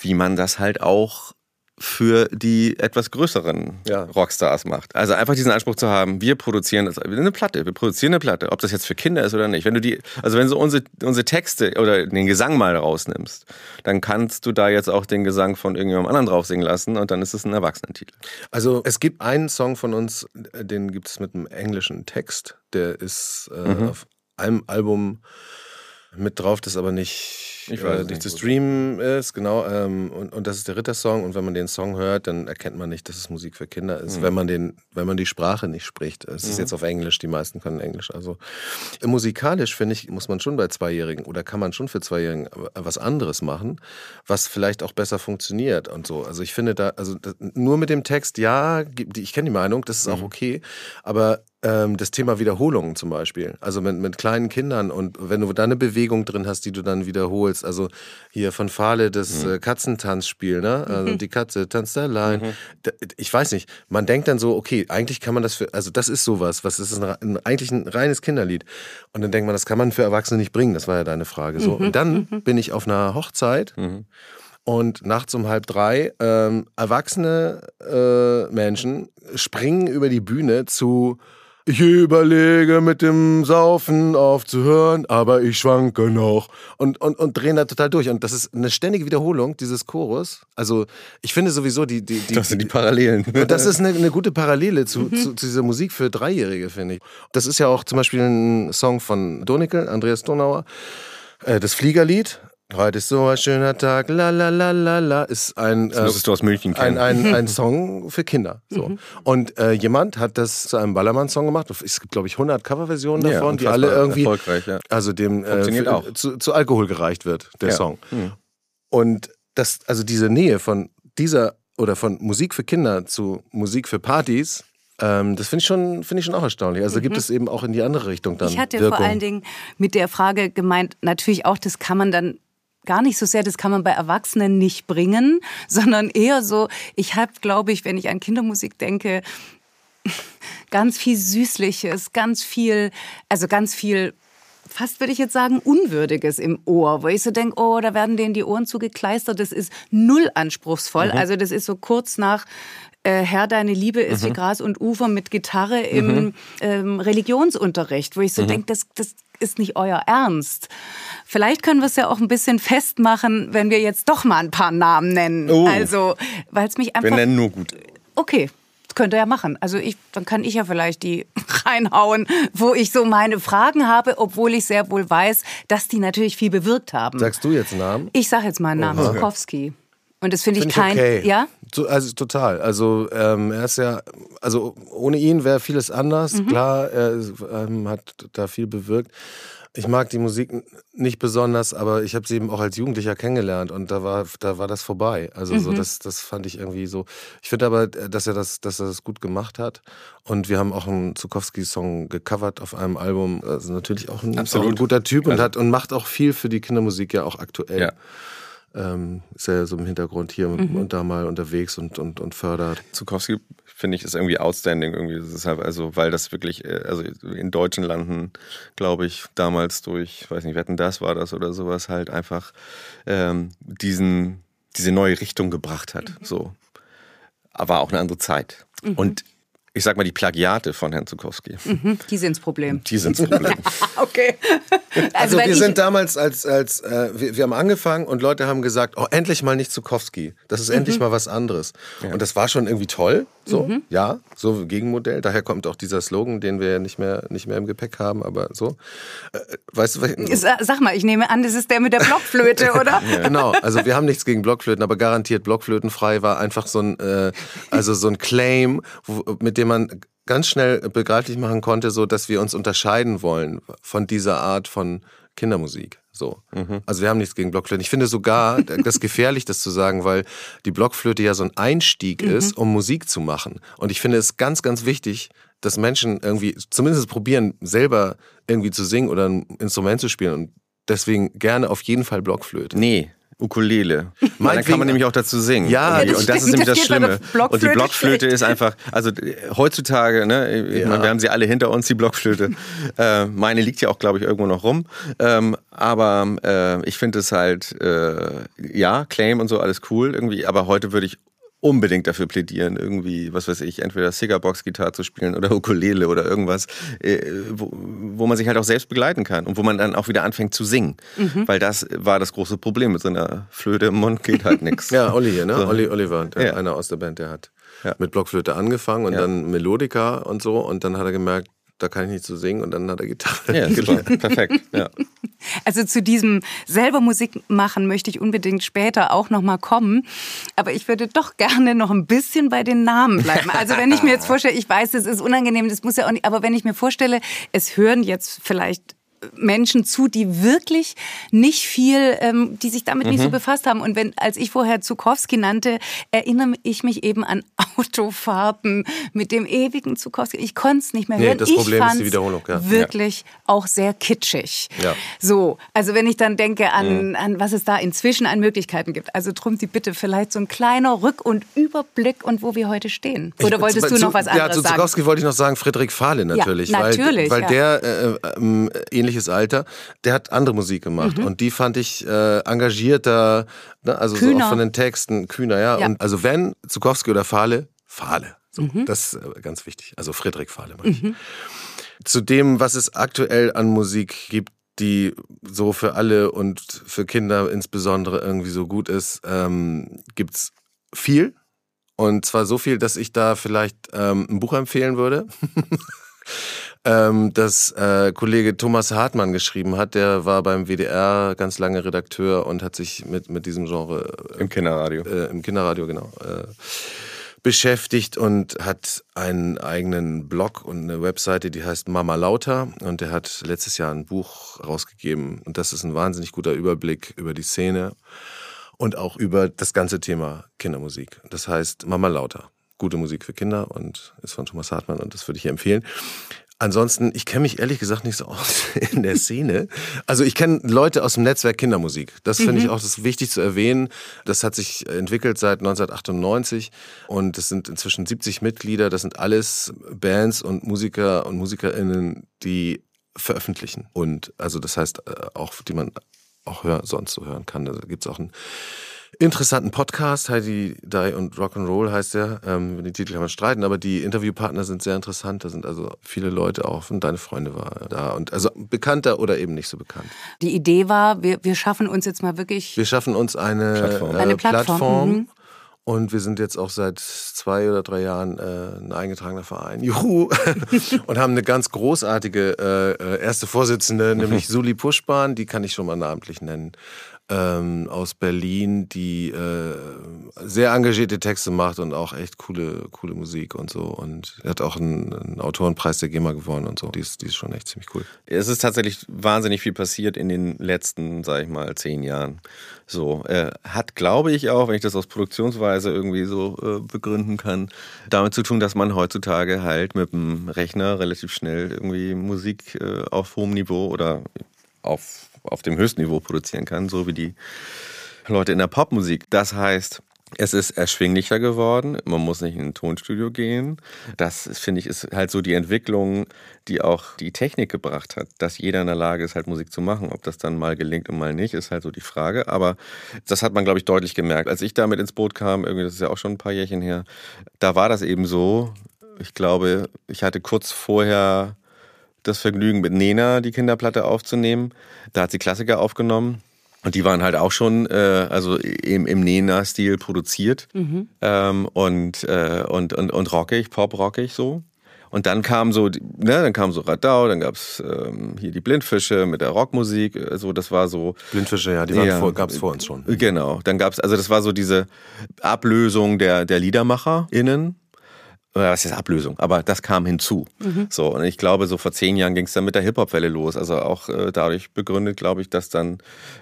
wie man das halt auch für die etwas größeren Ja. Rockstars macht. Also einfach diesen Anspruch zu haben, wir produzieren eine Platte, wir produzieren eine Platte, ob das jetzt für Kinder ist oder nicht. Wenn du die, also wenn du unsere, unsere Texte oder den Gesang mal rausnimmst, dann kannst du da jetzt auch den Gesang von irgendjemandem anderen drauf singen lassen und dann ist es ein Erwachsenentitel. Also es gibt einen Song von uns, den gibt es mit einem englischen Text. Der ist äh, auf einem Album mit drauf, das aber nicht, Ich weiß äh, nicht zu streamen ist, genau. Ähm, und, und das ist der Rittersong. Und wenn man den Song hört, dann erkennt man nicht, dass es Musik für Kinder ist, wenn man den, wenn man die Sprache nicht spricht. Es ist jetzt auf Englisch, die meisten können Englisch. Also äh, musikalisch finde ich, muss man schon bei Zweijährigen oder kann man schon für Zweijährigen was anderes machen, was vielleicht auch besser funktioniert und so. Also ich finde da, also das, nur mit dem Text, ja, ich kenne die Meinung, das ist auch okay, aber das Thema Wiederholungen zum Beispiel, also mit, mit kleinen Kindern und wenn du da eine Bewegung drin hast, die du dann wiederholst, also hier von Fahle das äh, Katzentanzspiel, ne? Also die Katze tanzt allein. Da, ich weiß nicht, man denkt dann so, okay, eigentlich kann man das für, also das ist sowas, was ist ein, ein, eigentlich ein reines Kinderlied. Und dann denkt man, das kann man für Erwachsene nicht bringen, das war ja deine Frage. So. Und dann bin ich auf einer Hochzeit und nachts um halb drei ähm, erwachsene äh, Menschen springen über die Bühne zu ich überlege mit dem Saufen aufzuhören, aber ich schwanke noch und, und, und drehen da total durch. Und das ist eine ständige Wiederholung dieses Chorus. Also ich finde sowieso die... die, die Das sind die Parallelen. und das ist eine, eine gute Parallele zu, zu, zu dieser Musik für Dreijährige, finde ich. Das ist ja auch zum Beispiel ein Song von Donickel, Andreas Donauer, äh, das Fliegerlied. Heute ist so ein schöner Tag, la la la la la, ist ein, das müsstest du aus München kennen. Ein, ein, ein Song für Kinder. So. Mhm. Und äh, jemand hat das zu einem Ballermann-Song gemacht. Es gibt, glaube ich, 100 Coverversionen ja, davon, die alle irgendwie, erfolgreich, ja. also dem äh, für, zu, zu, Alkohol gereicht wird, der ja. Song. Mhm. Und das, also diese Nähe von dieser oder von Musik für Kinder zu Musik für Partys, ähm, das finde ich, schon, find ich schon auch erstaunlich. Also mhm. gibt es eben auch in die andere Richtung dann. Ich hatte Wirkung. vor allen Dingen mit der Frage gemeint, natürlich auch, das kann man dann gar nicht so sehr, das kann man bei Erwachsenen nicht bringen, sondern eher so, ich habe, glaube ich, wenn ich an Kindermusik denke, ganz viel Süßliches, ganz viel, also ganz viel fast würde ich jetzt sagen, Unwürdiges im Ohr, wo ich so denke, oh, da werden denen die Ohren zugekleistert, das ist null anspruchsvoll. Mhm. Also das ist so kurz nach äh, Herr, deine Liebe ist mhm. wie Gras und Ufer mit Gitarre im mhm. ähm, Religionsunterricht, wo ich so mhm. denke, das, das ist nicht euer Ernst. Vielleicht können wir es ja auch ein bisschen festmachen, wenn wir jetzt doch mal ein paar Namen nennen. Oh. Also, weil es mich einfach. Wir nennen nur gut. Okay, könnte er machen. Also ich, dann kann ich ja vielleicht die reinhauen, wo ich so meine Fragen habe, obwohl ich sehr wohl weiß, dass die natürlich viel bewirkt haben. Sagst du jetzt einen Namen? Ich sage jetzt meinen Namen, Zukowski. Und das finde find ich kein, okay. ja? Also total. Also ähm, er ist ja, also ohne ihn wäre vieles anders. Mhm. Klar, er ähm, hat da viel bewirkt. Ich mag die Musik nicht besonders, aber ich habe sie eben auch als Jugendlicher kennengelernt und da war, da war das vorbei. Also mhm. so, das, das fand ich irgendwie so. Ich finde aber, dass er das, dass er das gut gemacht hat. Und wir haben auch einen Zukowski-Song gecovert auf einem Album. Also natürlich auch ein, auch ein guter Typ und also, hat und macht auch viel für die Kindermusik ja auch aktuell. Ja ähm, ist ja so im Hintergrund hier mhm. und da mal unterwegs und, und, und fördert. Zukowski finde ich ist irgendwie outstanding irgendwie. Halt also, weil das wirklich, äh, also in deutschen Landen, glaube ich, damals durch, weiß nicht, wetten das war das oder sowas halt einfach ähm, diesen, diese neue Richtung gebracht hat. Mhm. So. Aber auch eine andere Zeit. Mhm. Und ich sag mal, die Plagiate von Herrn Zukowski. Mhm, die sind das Problem. Die sind das Problem. okay. Also, also wir sind damals als, als äh, wir, wir, haben angefangen und Leute haben gesagt, oh, endlich mal nicht Zukowski. Das ist mhm. endlich mal was anderes. Ja. Und das war schon irgendwie toll. So, mhm. ja, so Gegenmodell. Daher kommt auch dieser Slogan, den wir nicht mehr, nicht mehr im Gepäck haben, aber so. Äh, weißt du, was, Sag mal, ich nehme an, das ist der mit der Blockflöte, oder? ja. Genau, also wir haben nichts gegen Blockflöten, aber garantiert blockflötenfrei war einfach so ein, äh, also so ein Claim, wo, mit dem man ganz schnell begreiflich machen konnte, so dass wir uns unterscheiden wollen von dieser Art von Kindermusik. So. Mhm. Also wir haben nichts gegen Blockflöten. Ich finde sogar das gefährlich, das zu sagen, weil die Blockflöte ja so ein Einstieg mhm. ist, um Musik zu machen. Und ich finde es ganz, ganz wichtig, dass Menschen irgendwie zumindest probieren, selber irgendwie zu singen oder ein Instrument zu spielen. Und deswegen gerne auf jeden Fall Blockflöte. Nee, Ukulele. Mein dann kann man nämlich auch dazu singen. Ja, und, und das, ist nämlich das Schlimme. Und die Blockflöte ist einfach, also heutzutage, ne, ja. meine, wir haben sie alle hinter uns, die Blockflöte. äh, meine liegt ja auch, glaube ich, irgendwo noch rum. Ähm, aber äh, ich finde es halt, äh, ja, Claim und so, alles cool irgendwie. Aber heute würde ich unbedingt dafür plädieren, irgendwie, was weiß ich, entweder Cigarbox-Gitarre zu spielen oder Ukulele oder irgendwas, äh, wo, wo, man sich halt auch selbst begleiten kann und wo man dann auch wieder anfängt zu singen. Mhm. Weil das war das große Problem. Mit so einer Flöte im Mund geht halt nichts. ja, Olli hier, ne? So. Olli Oliver, der, ja. einer aus der Band, der hat ja. mit Blockflöte angefangen und ja. dann Melodika und so und dann hat er gemerkt, da kann ich nicht so singen und dann hat er Gitarre. Ja, super, perfekt. Ja. Also zu diesem selber Musik machen möchte ich unbedingt später auch noch mal kommen, aber ich würde doch gerne noch ein bisschen bei den Namen bleiben. Also wenn ich mir jetzt vorstelle, ich weiß, es ist unangenehm, das muss ja auch nicht, aber wenn ich mir vorstelle, es hören jetzt vielleicht Menschen zu, die wirklich nicht viel, ähm, die sich damit mhm. nicht so mhm. befasst haben. Und wenn, als ich vorher Zukowski nannte, erinnere ich mich eben an Autofahrten mit dem ewigen Zukowski. Ich konnte es nicht mehr hören. Nee, das Problem ist die Wiederholung. Ja. Wirklich ja. auch sehr kitschig. Ja. So, also wenn ich dann denke an, mhm. an, was es da inzwischen an Möglichkeiten gibt. Also drum die Bitte vielleicht so ein kleiner Rück- und Überblick und wo wir heute stehen. Oder ich, wolltest du noch was anderes sagen? Ja, zu Zukowski wollte ich noch sagen, Friedrich Fahle natürlich. Ja, natürlich. Weil, weil der äh, äh, ähnliches Alter, der hat andere Musik gemacht. Mhm. Und die fand ich äh, engagierter, ne? also so auch von den Texten, kühner, ja. ja. Und also wenn Zukowski oder Fahle, Fahle. So, mhm. Das ist äh, ganz wichtig. Also Friedrich Fahle meine ich. Mhm. Zu dem, was es aktuell an Musik gibt, die so für alle und für Kinder insbesondere irgendwie so gut ist, ähm, es viel. Und zwar so viel, dass ich da vielleicht ähm, ein Buch empfehlen würde. ähm, das äh, Kollege Thomas Hartmann geschrieben hat. Der war beim WDR ganz lange Redakteur und hat sich mit, mit diesem Genre. Äh, Im Kinderradio. Äh, Im Kinderradio, genau. Äh, beschäftigt und hat einen eigenen Blog und eine Webseite, die heißt Mama Lauter. Und er hat letztes Jahr ein Buch rausgegeben. Und das ist ein wahnsinnig guter Überblick über die Szene und auch über das ganze Thema Kindermusik. Das heißt Mama Lauter. Gute Musik für Kinder und ist von Thomas Hartmann und das würde ich empfehlen. Ansonsten, ich kenne mich ehrlich gesagt nicht so aus in der Szene. Also ich kenne Leute aus dem Netzwerk Kindermusik. Das finde mhm. ich auch das wichtig zu erwähnen. Das hat sich entwickelt seit 1998 und es sind inzwischen 70 Mitglieder. Das sind alles Bands und Musiker und Musikerinnen, die veröffentlichen. Und also das heißt äh, auch, die man auch hör, sonst so hören kann. Da gibt es auch ein interessanten Podcast. Heidi Die und Rock'n'Roll heißt der. Ähm, die Titel kann man streiten, aber die Interviewpartner sind sehr interessant. Da sind also viele Leute auch und deine Freunde waren da. Und also bekannter oder eben nicht so bekannt. Die Idee war, wir, wir schaffen uns jetzt mal wirklich. Wir schaffen uns eine Plattform. Äh, eine Plattform. Plattform. Mhm. Und wir sind jetzt auch seit zwei oder drei Jahren äh, ein eingetragener Verein. Juhu! und haben eine ganz großartige äh, äh erste Vorsitzende, nämlich Suli Puschbahn, die kann ich schon mal namentlich nennen ähm, aus Berlin, die äh, sehr engagierte Texte macht und auch echt coole, coole Musik und so. Und hat auch einen, einen Autorenpreis der GEMA gewonnen und so. Die ist, die ist schon echt ziemlich cool. Es ist tatsächlich wahnsinnig viel passiert in den letzten, sag ich mal, zehn Jahren. So, äh, hat, glaube ich, auch, wenn ich das aus Produktionsweise irgendwie so äh, begründen kann, damit zu tun, dass man heutzutage halt mit dem Rechner relativ schnell irgendwie Musik äh, auf hohem Niveau oder auf auf dem höchsten Niveau produzieren kann, so wie die Leute in der Popmusik. Das heißt, es ist erschwinglicher geworden. Man muss nicht in ein Tonstudio gehen. Das, finde ich, ist halt so die Entwicklung, die auch die Technik gebracht hat, dass jeder in der Lage ist, halt Musik zu machen. Ob das dann mal gelingt und mal nicht, ist halt so die Frage. Aber das hat man, glaube ich, deutlich gemerkt. Als ich damit ins Boot kam, irgendwie, das ist ja auch schon ein paar Jährchen her, da war das eben so. Ich glaube, ich hatte kurz vorher das Vergnügen, mit Nena die Kinderplatte aufzunehmen. Da hat sie Klassiker aufgenommen. Und die waren halt auch schon, äh, also im, im Nena-Stil produziert mhm. ähm, und, äh, und, und, und rockig, pop-rockig so. Und dann kam so, ne, dann kam so Radau, dann gab's ähm, hier die Blindfische mit der Rockmusik, so, also das war so. Blindfische, ja, die waren ja, vor, gab's vor uns schon. Genau, dann gab's, also das war so diese Ablösung der, der LiedermacherInnen was ist Ablösung, aber das kam hinzu. Mhm. So, und ich glaube, so vor zehn Jahren ging es dann mit der Hip-Hop-Welle los. Also auch äh, dadurch begründet, glaube ich, dass dann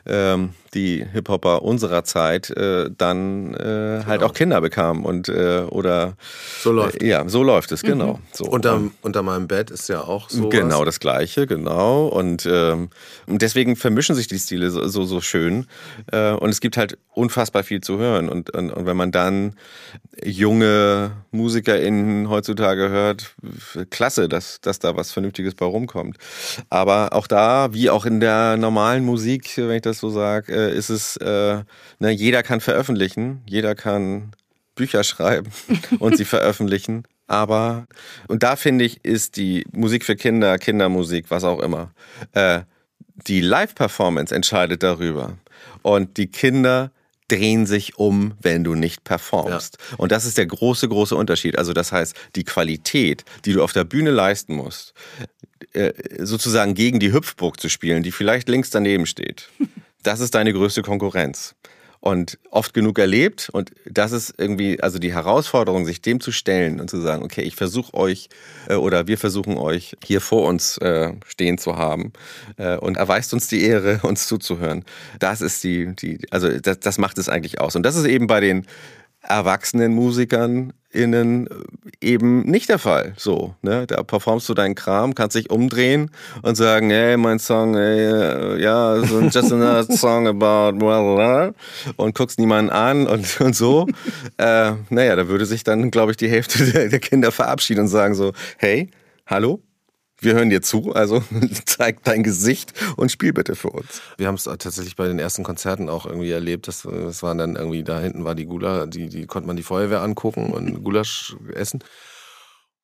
ähm, die Hip-Hopper unserer Zeit äh, dann äh, genau. halt auch Kinder bekamen und äh, oder so läuft äh, ja so läuft es genau. Mhm. So. Unter, unter meinem Bett ist ja auch so genau das Gleiche genau und ähm, deswegen vermischen sich die Stile so so, so schön äh, und es gibt halt unfassbar viel zu hören und, und, und wenn man dann junge MusikerInnen heutzutage hört, klasse, dass, dass da was Vernünftiges bei rumkommt. Aber auch da, wie auch in der normalen Musik, wenn ich das so sage, äh, ist es, äh, ne, jeder kann veröffentlichen, jeder kann Bücher schreiben und sie veröffentlichen. Aber, und da finde ich, ist die Musik für Kinder, Kindermusik, was auch immer, äh, die Live-Performance entscheidet darüber. Und die Kinder drehen sich um, wenn du nicht performst. Ja. Und das ist der große, große Unterschied. Also das heißt, die Qualität, die du auf der Bühne leisten musst, äh, sozusagen gegen die Hüpfburg zu spielen, die vielleicht links daneben steht, das ist deine größte Konkurrenz und oft genug erlebt. Und das ist irgendwie, also die Herausforderung, sich dem zu stellen und zu sagen, okay, ich versuche euch äh, oder wir versuchen euch hier vor uns äh, stehen zu haben äh, und erweist uns die Ehre, uns zuzuhören. Das ist die, die also das, das macht es eigentlich aus. Und das ist eben bei den erwachsenen Musikern innen eben nicht der Fall. So, ne? Da performst du deinen Kram, kannst dich umdrehen und sagen, hey, mein Song, ey, ja, so just another song about well, und guckst niemanden an und, und so. äh, naja, da würde sich dann, glaube ich, die Hälfte der, der Kinder verabschieden und sagen so, hey, hallo, wir hören dir zu, also zeig dein Gesicht und spiel bitte für uns. Wir haben es tatsächlich bei den ersten Konzerten auch irgendwie erlebt. Das, das waren dann irgendwie, da hinten war die Gula, die, die konnte man die Feuerwehr angucken und Gulasch essen.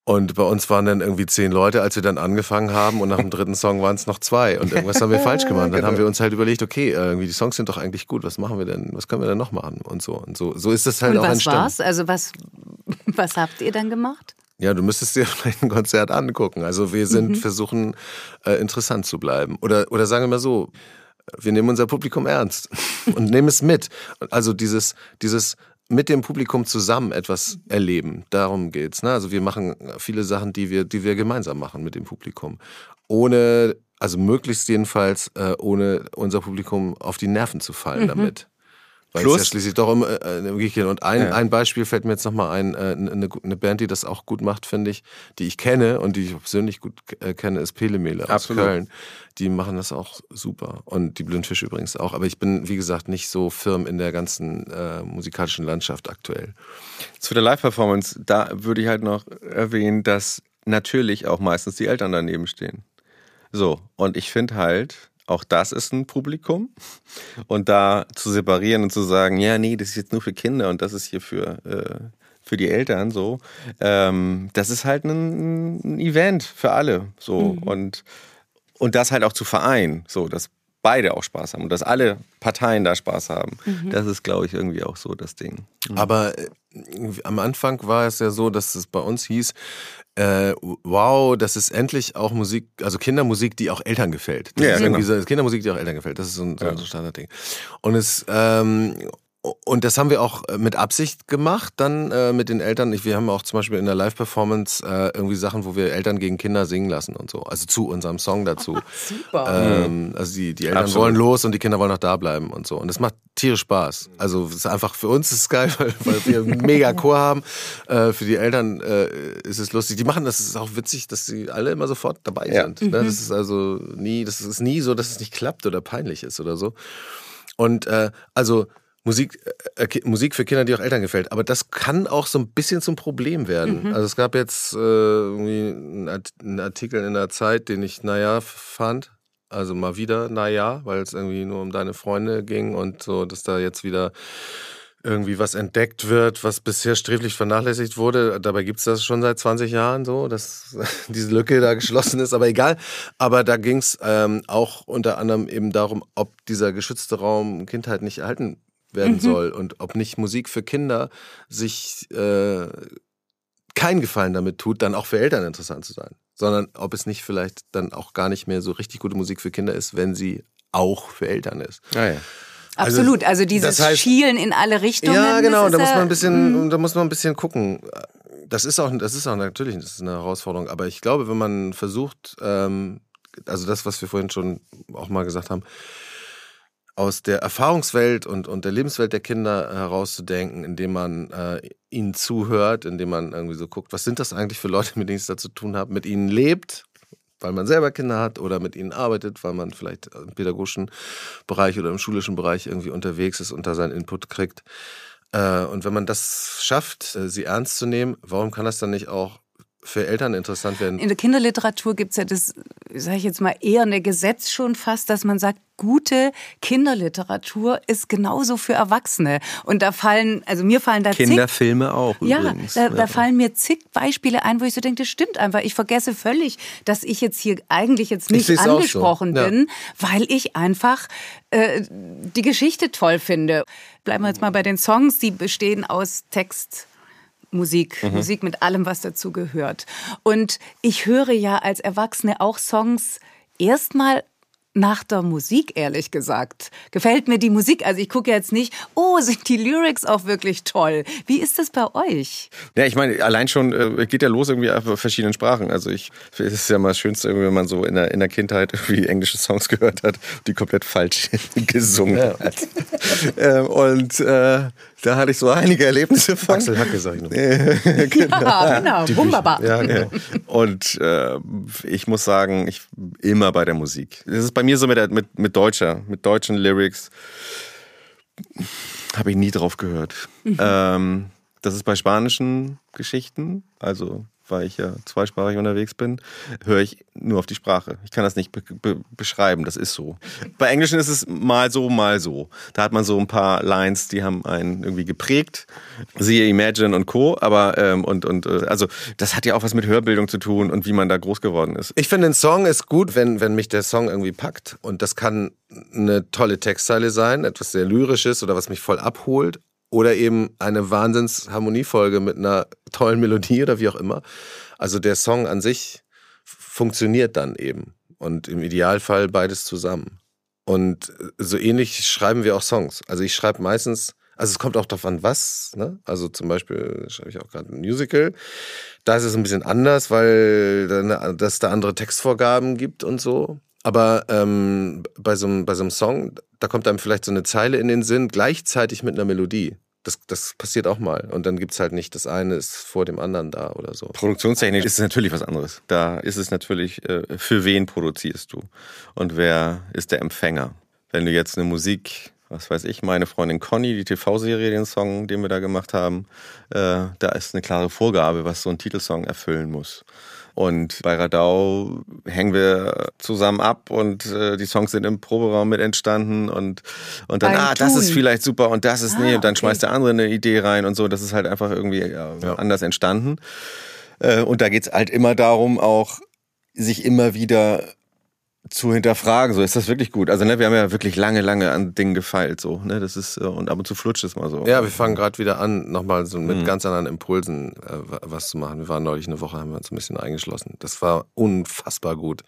Und bei uns waren dann irgendwie zehn Leute, als wir dann angefangen haben und nach dem dritten Song waren es noch zwei und irgendwas haben wir falsch gemacht. Dann genau. haben wir uns halt überlegt, okay, irgendwie die Songs sind doch eigentlich gut, was machen wir denn, was können wir denn noch machen und so und so. So ist das halt und auch was entstanden. War's? Also was, was habt ihr dann gemacht? Ja, du müsstest dir vielleicht ein Konzert angucken. Also wir sind mhm. versuchen äh, interessant zu bleiben. Oder, oder sagen wir mal so, wir nehmen unser Publikum ernst und nehmen es mit. Also dieses, dieses mit dem Publikum zusammen etwas erleben, darum geht's. Ne? Also wir machen viele Sachen, die wir, die wir gemeinsam machen mit dem Publikum. Ohne, also möglichst jedenfalls, äh, ohne unser Publikum auf die Nerven zu fallen mhm. damit. Weil Plus, es ja schließlich doch um, äh, geht. Und ein, ja. ein Beispiel fällt mir jetzt nochmal ein, äh, eine, eine Band, die das auch gut macht, finde ich, die ich kenne und die ich persönlich gut äh, kenne, ist Pelemele aus Absolut. Köln. Die machen das auch super. Und die Blindfisch übrigens auch. Aber ich bin, wie gesagt, nicht so firm in der ganzen äh, musikalischen Landschaft aktuell. Zu der Live-Performance, da würde ich halt noch erwähnen, dass natürlich auch meistens die Eltern daneben stehen. So, und ich finde halt, auch das ist ein Publikum. Und da zu separieren und zu sagen, ja, nee, das ist jetzt nur für Kinder und das ist hier für, äh, für die Eltern so, ähm, das ist halt ein, ein, Event für alle. So. Mhm. Und, und das halt auch zu vereinen, so, dass beide auch Spaß haben und dass alle Parteien da Spaß haben. Mhm. Das ist, glaube ich, irgendwie auch so das Ding. Mhm. Aber äh, am Anfang war es ja so, dass es bei uns hieß, äh, wow, das ist endlich auch Musik, also Kindermusik, die auch Eltern gefällt. Das ja, ist genau. so, Kindermusik, die auch Eltern gefällt. Das ist so ein, so ein Standardding. Und es ähm, und das haben wir auch äh, mit Absicht gemacht, dann äh, mit den Eltern. Ich, wir haben auch zum Beispiel in der Live-Performance äh, irgendwie Sachen, wo wir Eltern gegen Kinder singen lassen und so. Also zu unserem Song dazu. Super. Ähm, also die, die Eltern Absolut. wollen los und die Kinder wollen noch da bleiben und so. Und das macht tierisch Spaß. Also es ist einfach für uns ist es geil, weil, weil wir einen mega Chor haben. Äh, für die Eltern äh, ist es lustig. Die machen das ist auch witzig, dass sie alle immer sofort dabei ja. sind. Ne? Mhm. Das ist also nie, das ist nie so, dass es nicht klappt oder peinlich ist oder so. Und äh, also Musik, äh, Musik für Kinder, die auch Eltern gefällt. Aber das kann auch so ein bisschen zum Problem werden. Mhm. Also es gab jetzt äh, irgendwie einen Artikel in der Zeit, den ich naja fand. Also mal wieder naja, weil es irgendwie nur um deine Freunde ging und so, dass da jetzt wieder irgendwie was entdeckt wird, was bisher sträflich vernachlässigt wurde. Dabei gibt es das schon seit 20 Jahren so, dass diese Lücke da geschlossen ist, aber egal. Aber da ging es ähm, auch unter anderem eben darum, ob dieser geschützte Raum Kindheit nicht erhalten werden mhm. soll und ob nicht Musik für Kinder sich äh, keinen Gefallen damit tut, dann auch für Eltern interessant zu sein, sondern ob es nicht vielleicht dann auch gar nicht mehr so richtig gute Musik für Kinder ist, wenn sie auch für Eltern ist. Ah, ja. Absolut, also, also dieses das heißt, Schielen in alle Richtungen. Ja, genau, da muss man ein bisschen, mhm. da muss man ein bisschen gucken. Das ist auch, das ist auch natürlich das ist eine Herausforderung, aber ich glaube, wenn man versucht, ähm, also das, was wir vorhin schon auch mal gesagt haben, aus der Erfahrungswelt und, und der Lebenswelt der Kinder herauszudenken, indem man äh, ihnen zuhört, indem man irgendwie so guckt, was sind das eigentlich für Leute, mit denen ich es da zu tun habe, mit ihnen lebt, weil man selber Kinder hat oder mit ihnen arbeitet, weil man vielleicht im pädagogischen Bereich oder im schulischen Bereich irgendwie unterwegs ist und da seinen Input kriegt. Äh, und wenn man das schafft, äh, sie ernst zu nehmen, warum kann das dann nicht auch für Eltern interessant werden. In der Kinderliteratur gibt es ja das, sage ich jetzt mal, eher ein Gesetz schon fast, dass man sagt, gute Kinderliteratur ist genauso für Erwachsene. Und da fallen, also mir fallen da Kinderfilme zig, auch übrigens. Ja, da, da fallen mir zig Beispiele ein, wo ich so denke, das stimmt einfach. Ich vergesse völlig, dass ich jetzt hier eigentlich jetzt nicht angesprochen so. bin, ja. weil ich einfach äh, die Geschichte toll finde. Bleiben wir jetzt mal bei den Songs, die bestehen aus Text Musik, mhm. Musik mit allem, was dazu gehört. Und ich höre ja als Erwachsene auch Songs erstmal nach der Musik, ehrlich gesagt. Gefällt mir die Musik? Also ich gucke jetzt nicht, oh, sind die Lyrics auch wirklich toll. Wie ist das bei euch? Ja, ich meine, allein schon äh, geht ja los irgendwie auf verschiedenen Sprachen. Also ich, es ist ja mal das Schönste, wenn man so in der, in der Kindheit irgendwie englische Songs gehört hat, die komplett falsch gesungen ja. hat. ähm, und äh, da hatte ich so einige Erlebnisse von. Axel Hacke, sag ich noch. genau, ja, genau. wunderbar. Ja, ja. Und äh, ich muss sagen, ich immer bei der Musik. Das ist bei mir so mit, der, mit, mit deutscher, mit deutschen Lyrics. Habe ich nie drauf gehört. Mhm. Ähm, das ist bei spanischen Geschichten, also weil ich ja zweisprachig unterwegs bin, höre ich nur auf die Sprache. Ich kann das nicht be be beschreiben, das ist so. Bei Englischen ist es mal so, mal so. Da hat man so ein paar Lines, die haben einen irgendwie geprägt. Siehe Imagine und Co. Aber, ähm, und, und, äh, also, das hat ja auch was mit Hörbildung zu tun und wie man da groß geworden ist. Ich finde, ein Song ist gut, wenn, wenn mich der Song irgendwie packt. Und das kann eine tolle Textzeile sein, etwas sehr Lyrisches oder was mich voll abholt oder eben eine Wahnsinns-Harmoniefolge mit einer tollen Melodie oder wie auch immer. Also der Song an sich funktioniert dann eben. Und im Idealfall beides zusammen. Und so ähnlich schreiben wir auch Songs. Also ich schreibe meistens, also es kommt auch an, was. Ne? Also zum Beispiel schreibe ich auch gerade ein Musical. Da ist es ein bisschen anders, weil es da andere Textvorgaben gibt und so. Aber ähm, bei, so einem, bei so einem Song, da kommt einem vielleicht so eine Zeile in den Sinn, gleichzeitig mit einer Melodie. Das, das passiert auch mal. Und dann gibt es halt nicht, das eine ist vor dem anderen da oder so. Produktionstechnisch ist es natürlich was anderes. Da ist es natürlich, äh, für wen produzierst du? Und wer ist der Empfänger? Wenn du jetzt eine Musik, was weiß ich, meine Freundin Conny, die TV-Serie, den Song, den wir da gemacht haben, äh, da ist eine klare Vorgabe, was so ein Titelsong erfüllen muss. Und bei Radau hängen wir zusammen ab und äh, die Songs sind im Proberaum mit entstanden und, und dann, Beim ah, das ist vielleicht super und das ist ah, nicht. Und dann okay. schmeißt der andere eine Idee rein und so. Das ist halt einfach irgendwie äh, ja. anders entstanden. Äh, und da geht's halt immer darum, auch sich immer wieder zu hinterfragen, so ist das wirklich gut. Also ne, wir haben ja wirklich lange, lange an Dingen gefeilt, so ne, das ist äh, und ab und zu flutscht es mal so. Ja, wir fangen gerade wieder an, nochmal so mit mhm. ganz anderen Impulsen äh, was zu machen. Wir waren neulich eine Woche, haben wir uns ein bisschen eingeschlossen. Das war unfassbar gut.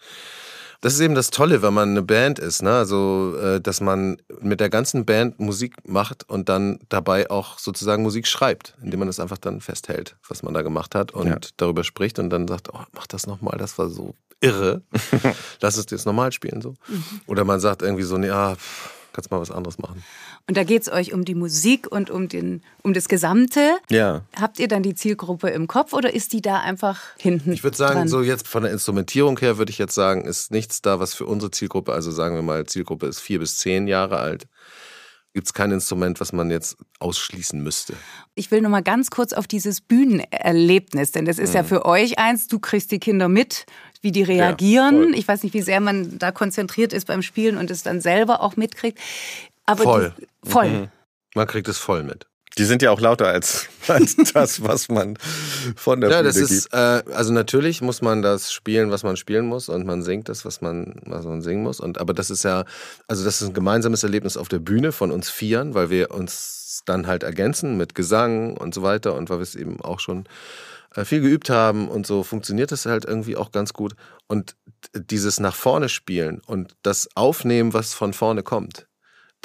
Das ist eben das Tolle, wenn man eine Band ist, ne? Also, äh, dass man mit der ganzen Band Musik macht und dann dabei auch sozusagen Musik schreibt, indem man das einfach dann festhält, was man da gemacht hat und ja. darüber spricht und dann sagt, oh, mach das nochmal, das war so irre. Lass uns jetzt normal spielen so. Mhm. Oder man sagt irgendwie so, ja, kannst mal was anderes machen. Und da geht es euch um die Musik und um, den, um das Gesamte. Ja. Habt ihr dann die Zielgruppe im Kopf oder ist die da einfach hinten? Ich würde sagen, dran? so jetzt von der Instrumentierung her würde ich jetzt sagen, ist nichts da, was für unsere Zielgruppe, also sagen wir mal, Zielgruppe ist vier bis zehn Jahre alt gibt es kein Instrument, was man jetzt ausschließen müsste. Ich will noch mal ganz kurz auf dieses Bühnenerlebnis, denn das ist mhm. ja für euch eins, du kriegst die Kinder mit, wie die reagieren. Ja, ich weiß nicht, wie sehr man da konzentriert ist beim Spielen und es dann selber auch mitkriegt. Aber voll. Die, voll. Mhm. Man kriegt es voll mit. Die sind ja auch lauter als, als das, was man von der ja, Bühne das ist, äh, also natürlich muss man das spielen, was man spielen muss und man singt das, was man, was man singen muss. Und, aber das ist ja, also das ist ein gemeinsames Erlebnis auf der Bühne von uns Vieren, weil wir uns dann halt ergänzen mit Gesang und so weiter und weil wir es eben auch schon äh, viel geübt haben und so funktioniert das halt irgendwie auch ganz gut. Und dieses nach vorne spielen und das aufnehmen, was von vorne kommt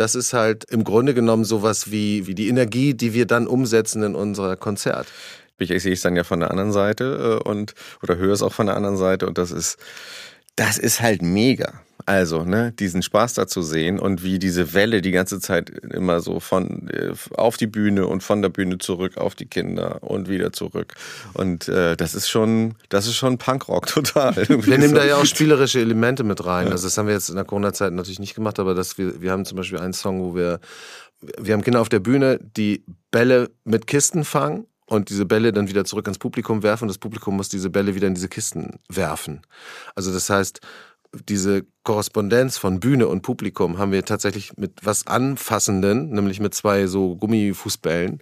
das ist halt im Grunde genommen sowas wie, wie die Energie, die wir dann umsetzen in unser Konzert. Ich sehe es dann ja von der anderen Seite äh, und oder höre es auch von der anderen Seite und das ist das ist halt mega. Also, ne, diesen Spaß da zu sehen und wie diese Welle die ganze Zeit immer so von äh, auf die Bühne und von der Bühne zurück auf die Kinder und wieder zurück. Und äh, das ist schon, das ist schon Punkrock total. Wir nehmen da ja auch spielerische Elemente mit rein. Also das haben wir jetzt in der Corona-Zeit natürlich nicht gemacht, aber das, wir, wir haben zum Beispiel einen Song, wo wir, wir haben Kinder auf der Bühne, die Bälle mit Kisten fangen und diese Bälle dann wieder zurück ans Publikum werfen und das Publikum muss diese Bälle wieder in diese Kisten werfen. Also das heißt, diese Korrespondenz von Bühne und Publikum haben wir tatsächlich mit was Anfassenden, nämlich mit zwei so Gummifußbällen.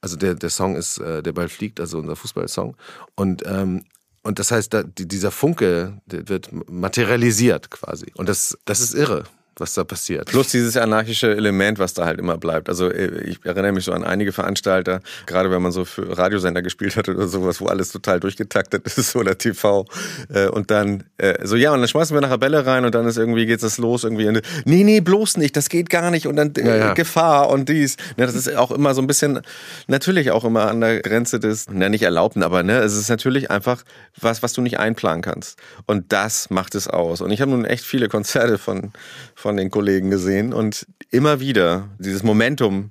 Also der, der Song ist äh, Der Ball fliegt, also unser Fußballsong. Und, ähm, und das heißt, da, dieser Funke wird materialisiert quasi. Und das, das ist irre was da passiert. Plus dieses anarchische Element, was da halt immer bleibt. Also äh, ich erinnere mich so an einige Veranstalter, gerade wenn man so für Radiosender gespielt hat oder sowas, wo alles total durchgetaktet ist oder TV. Äh, und dann äh, so, ja, und dann schmeißen wir nachher Bälle rein und dann ist irgendwie, geht es los irgendwie. Und, nee, nee, bloß nicht, das geht gar nicht. Und dann ja, ja. Gefahr und dies. Ne, das ist auch immer so ein bisschen, natürlich auch immer an der Grenze des, ne, nicht erlaubten, aber ne, es ist natürlich einfach was, was du nicht einplanen kannst. Und das macht es aus. Und ich habe nun echt viele Konzerte von, von von den Kollegen gesehen und immer wieder dieses Momentum,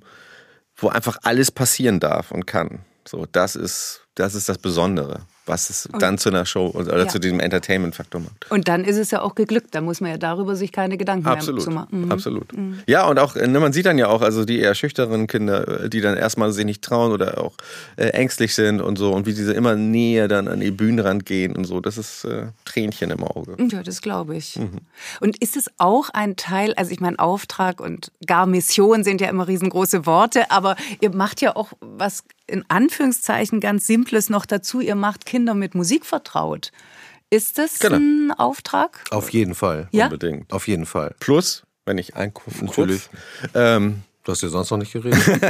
wo einfach alles passieren darf und kann. So, das ist, das ist das Besondere was es dann zu einer Show oder ja. zu diesem Entertainment-Faktor macht. Und dann ist es ja auch geglückt. Da muss man ja darüber sich keine Gedanken Absolut. mehr zu machen. Mhm. Absolut. Mhm. Ja, und auch, ne, man sieht dann ja auch, also die eher schüchternen Kinder, die dann erstmal sich nicht trauen oder auch äh, ängstlich sind und so und wie diese immer näher dann an die Bühnenrand gehen und so. Das ist äh, Tränchen im Auge. Ja, das glaube ich. Mhm. Und ist es auch ein Teil, also ich meine, Auftrag und gar Mission sind ja immer riesengroße Worte, aber ihr macht ja auch was in Anführungszeichen ganz Simples noch dazu. Ihr macht Kinder mit Musik vertraut. Ist das genau. ein Auftrag? Auf jeden Fall. Ja? Unbedingt. Auf jeden Fall. Plus, wenn ich einkaufen Natürlich. Ähm, Du hast ja sonst noch nicht geredet.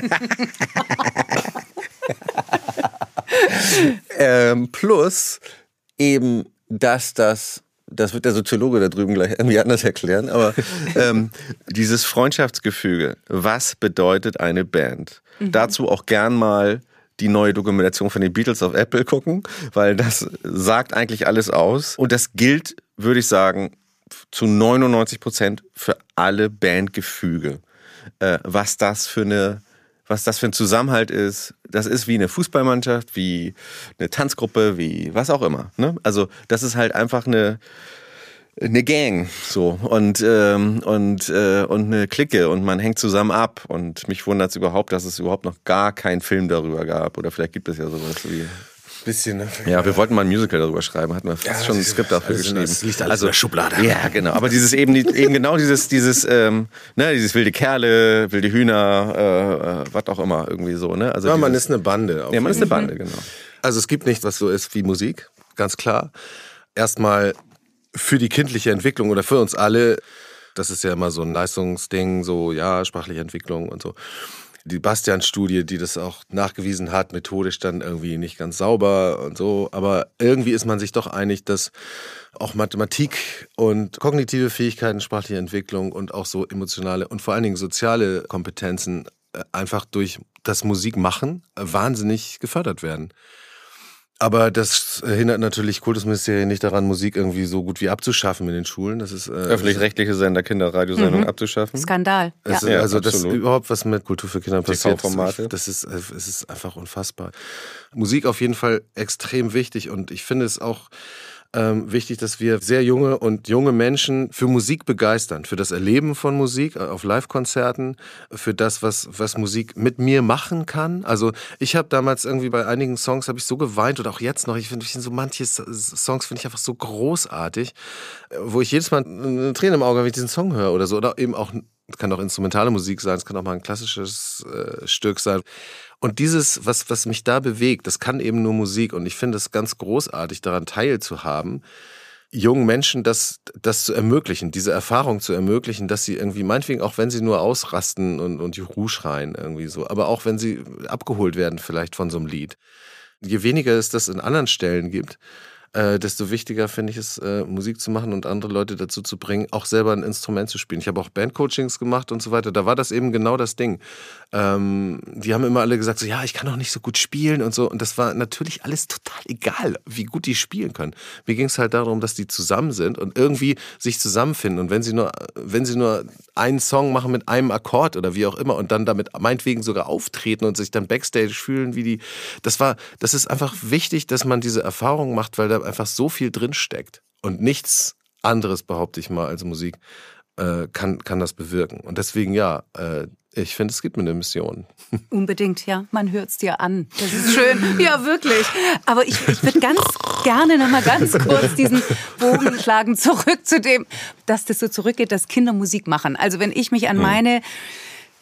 ähm, plus eben, dass das das wird der Soziologe da drüben gleich irgendwie anders erklären, aber ähm, dieses Freundschaftsgefüge, was bedeutet eine Band? Mhm. Dazu auch gern mal die neue Dokumentation von den Beatles auf Apple gucken, weil das sagt eigentlich alles aus. Und das gilt, würde ich sagen, zu 99 Prozent für alle Bandgefüge. Äh, was das für eine was das für ein Zusammenhalt ist. Das ist wie eine Fußballmannschaft, wie eine Tanzgruppe, wie was auch immer. Ne? Also das ist halt einfach eine eine Gang so und ähm, und äh, und eine Clique und man hängt zusammen ab und mich wundert es überhaupt, dass es überhaupt noch gar keinen Film darüber gab oder vielleicht gibt es ja sowas wie Bisschen, ne? Ja, wir wollten mal ein Musical darüber schreiben, hatten wir ja, schon ein Skript dafür also geschrieben. Das liegt alles also, in der Schublade. Ja, genau. Aber dieses eben, eben genau dieses, dieses, ähm, ne, dieses wilde Kerle, wilde Hühner, äh, äh, was auch immer, irgendwie so, ne? Also ja, dieses, man ist eine Bande. Ja, man ist eine Bande, genau. Also es gibt nichts, was so ist wie Musik, ganz klar. Erstmal für die kindliche Entwicklung oder für uns alle, das ist ja immer so ein Leistungsding, so ja, sprachliche Entwicklung und so die Bastian-Studie, die das auch nachgewiesen hat, methodisch dann irgendwie nicht ganz sauber und so. Aber irgendwie ist man sich doch einig, dass auch Mathematik und kognitive Fähigkeiten, sprachliche Entwicklung und auch so emotionale und vor allen Dingen soziale Kompetenzen äh, einfach durch das Musikmachen wahnsinnig gefördert werden. Aber das hindert natürlich Kultusministerien nicht daran, Musik irgendwie so gut wie abzuschaffen in den Schulen. Das ist äh, öffentlich-rechtliche Sender, Kinderradiosendungen mhm. abzuschaffen. Skandal. Ja. Ist, also ja, das überhaupt was mit Kultur für Kinder passiert. Das ist, es ist einfach unfassbar. Musik auf jeden Fall extrem wichtig und ich finde es auch ähm, wichtig, dass wir sehr junge und junge Menschen für Musik begeistern, für das Erleben von Musik äh, auf Live-Konzerten, für das, was, was Musik mit mir machen kann. Also ich habe damals irgendwie bei einigen Songs habe ich so geweint oder auch jetzt noch. Ich finde so manche Songs finde ich einfach so großartig, äh, wo ich jedes Mal eine Träne im Auge wenn ich diesen Song höre oder so oder eben auch kann auch instrumentale Musik sein, es kann auch mal ein klassisches äh, Stück sein. Und dieses, was, was mich da bewegt, das kann eben nur Musik. Und ich finde es ganz großartig, daran teilzuhaben, jungen Menschen das, das zu ermöglichen, diese Erfahrung zu ermöglichen, dass sie irgendwie, meinetwegen auch wenn sie nur ausrasten und, und Juhu schreien irgendwie so, aber auch wenn sie abgeholt werden vielleicht von so einem Lied. Je weniger es das in anderen Stellen gibt, äh, desto wichtiger finde ich es, äh, Musik zu machen und andere Leute dazu zu bringen, auch selber ein Instrument zu spielen. Ich habe auch Bandcoachings gemacht und so weiter. Da war das eben genau das Ding. Ähm, die haben immer alle gesagt, so, ja, ich kann auch nicht so gut spielen und so. Und das war natürlich alles total egal, wie gut die spielen können. Mir ging es halt darum, dass die zusammen sind und irgendwie sich zusammenfinden. Und wenn sie nur, wenn sie nur einen Song machen mit einem Akkord oder wie auch immer und dann damit meinetwegen sogar auftreten und sich dann Backstage fühlen, wie die, das war, das ist einfach wichtig, dass man diese Erfahrung macht, weil da einfach so viel drin steckt. Und nichts anderes, behaupte ich mal, als Musik äh, kann, kann das bewirken. Und deswegen ja, äh, ich finde, es gibt mir eine Mission. Unbedingt, ja. Man hört es dir an. Das ist schön. Ja, wirklich. Aber ich, ich würde ganz gerne noch mal ganz kurz diesen Bogen schlagen zurück zu dem, dass das so zurückgeht, dass Kinder Musik machen. Also wenn ich mich an hm. meine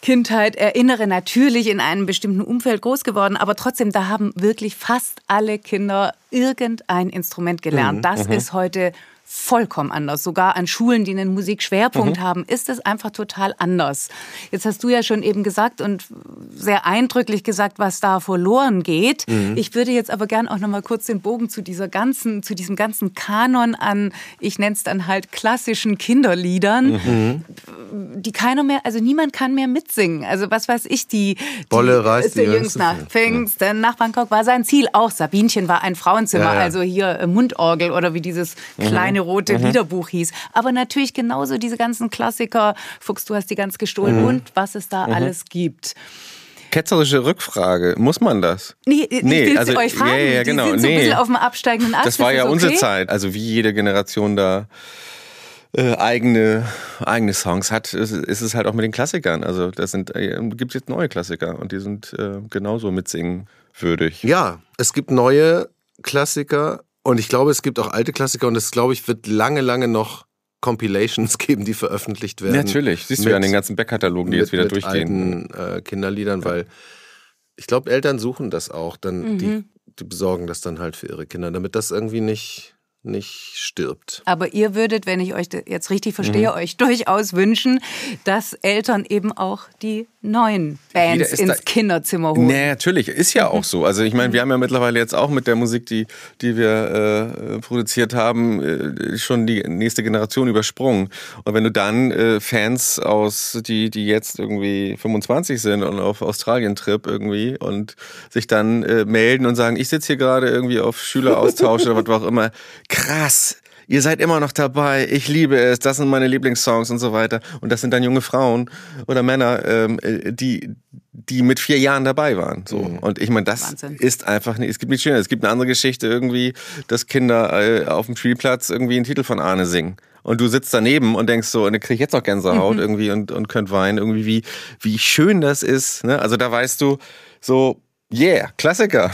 Kindheit erinnere, natürlich in einem bestimmten Umfeld groß geworden, aber trotzdem, da haben wirklich fast alle Kinder irgendein Instrument gelernt. Mhm, das mhm. ist heute vollkommen anders. Sogar an Schulen, die einen Musikschwerpunkt mhm. haben, ist es einfach total anders. Jetzt hast du ja schon eben gesagt und sehr eindrücklich gesagt, was da verloren geht. Mhm. Ich würde jetzt aber gern auch noch mal kurz den Bogen zu dieser ganzen, zu diesem ganzen Kanon an, ich nenne es dann halt klassischen Kinderliedern, mhm. die keiner mehr, also niemand kann mehr mitsingen. Also was weiß ich, die, Bolle reißt die Jüngst nach Pfingsten, nach Bangkok war sein Ziel. Auch Sabinchen war ein Frauenzimmer, ja, ja. also hier Mundorgel oder wie dieses mhm. kleine kleine rote mhm. Liederbuch hieß. Aber natürlich genauso diese ganzen Klassiker, Fuchs, du hast die ganz gestohlen mhm. und was es da mhm. alles gibt. Ketzerische Rückfrage, muss man das? Nee, ich nee, also, euch fragen. Ja, ja, genau. Die sind so nee. ein bisschen auf dem absteigenden Ast. Das war ja okay? unsere Zeit. Also wie jede Generation da äh, eigene, eigene Songs hat, ist, ist, es halt auch mit den Klassikern. Also das sind, äh, gibt jetzt neue Klassiker und die sind äh, genauso mitsingen würdig. Ja, es gibt neue Klassiker und ich glaube, es gibt auch alte Klassiker und es, glaube ich, wird lange, lange noch Compilations geben, die veröffentlicht werden. Natürlich, siehst mit, du ja an den ganzen Backkatalogen, die mit, jetzt wieder mit durchgehen. Alten, äh, Kinderliedern, ja. weil ich glaube, Eltern suchen das auch. Dann mhm. die, die besorgen das dann halt für ihre Kinder, damit das irgendwie nicht nicht stirbt. Aber ihr würdet, wenn ich euch jetzt richtig verstehe, mhm. euch durchaus wünschen, dass Eltern eben auch die neuen Bands ins Kinderzimmer holen. Nee, natürlich, ist ja auch so. Also ich meine, wir haben ja mittlerweile jetzt auch mit der Musik, die, die wir äh, produziert haben, äh, schon die nächste Generation übersprungen. Und wenn du dann äh, Fans aus, die, die jetzt irgendwie 25 sind und auf Australien-Trip irgendwie und sich dann äh, melden und sagen, ich sitze hier gerade irgendwie auf Schüleraustausch oder was auch immer, krass, ihr seid immer noch dabei, ich liebe es, das sind meine Lieblingssongs und so weiter. Und das sind dann junge Frauen oder Männer, ähm, äh, die, die mit vier Jahren dabei waren. So. Mhm. Und ich meine, das Wahnsinn. ist einfach nicht, es gibt nichts Schönes. Es gibt eine andere Geschichte irgendwie, dass Kinder äh, auf dem Spielplatz irgendwie einen Titel von Arne singen. Und du sitzt daneben und denkst so, und dann krieg ich jetzt noch Gänsehaut mhm. irgendwie und, und könnt weinen, irgendwie, wie, wie schön das ist. Ne? Also da weißt du, so, Yeah, Klassiker.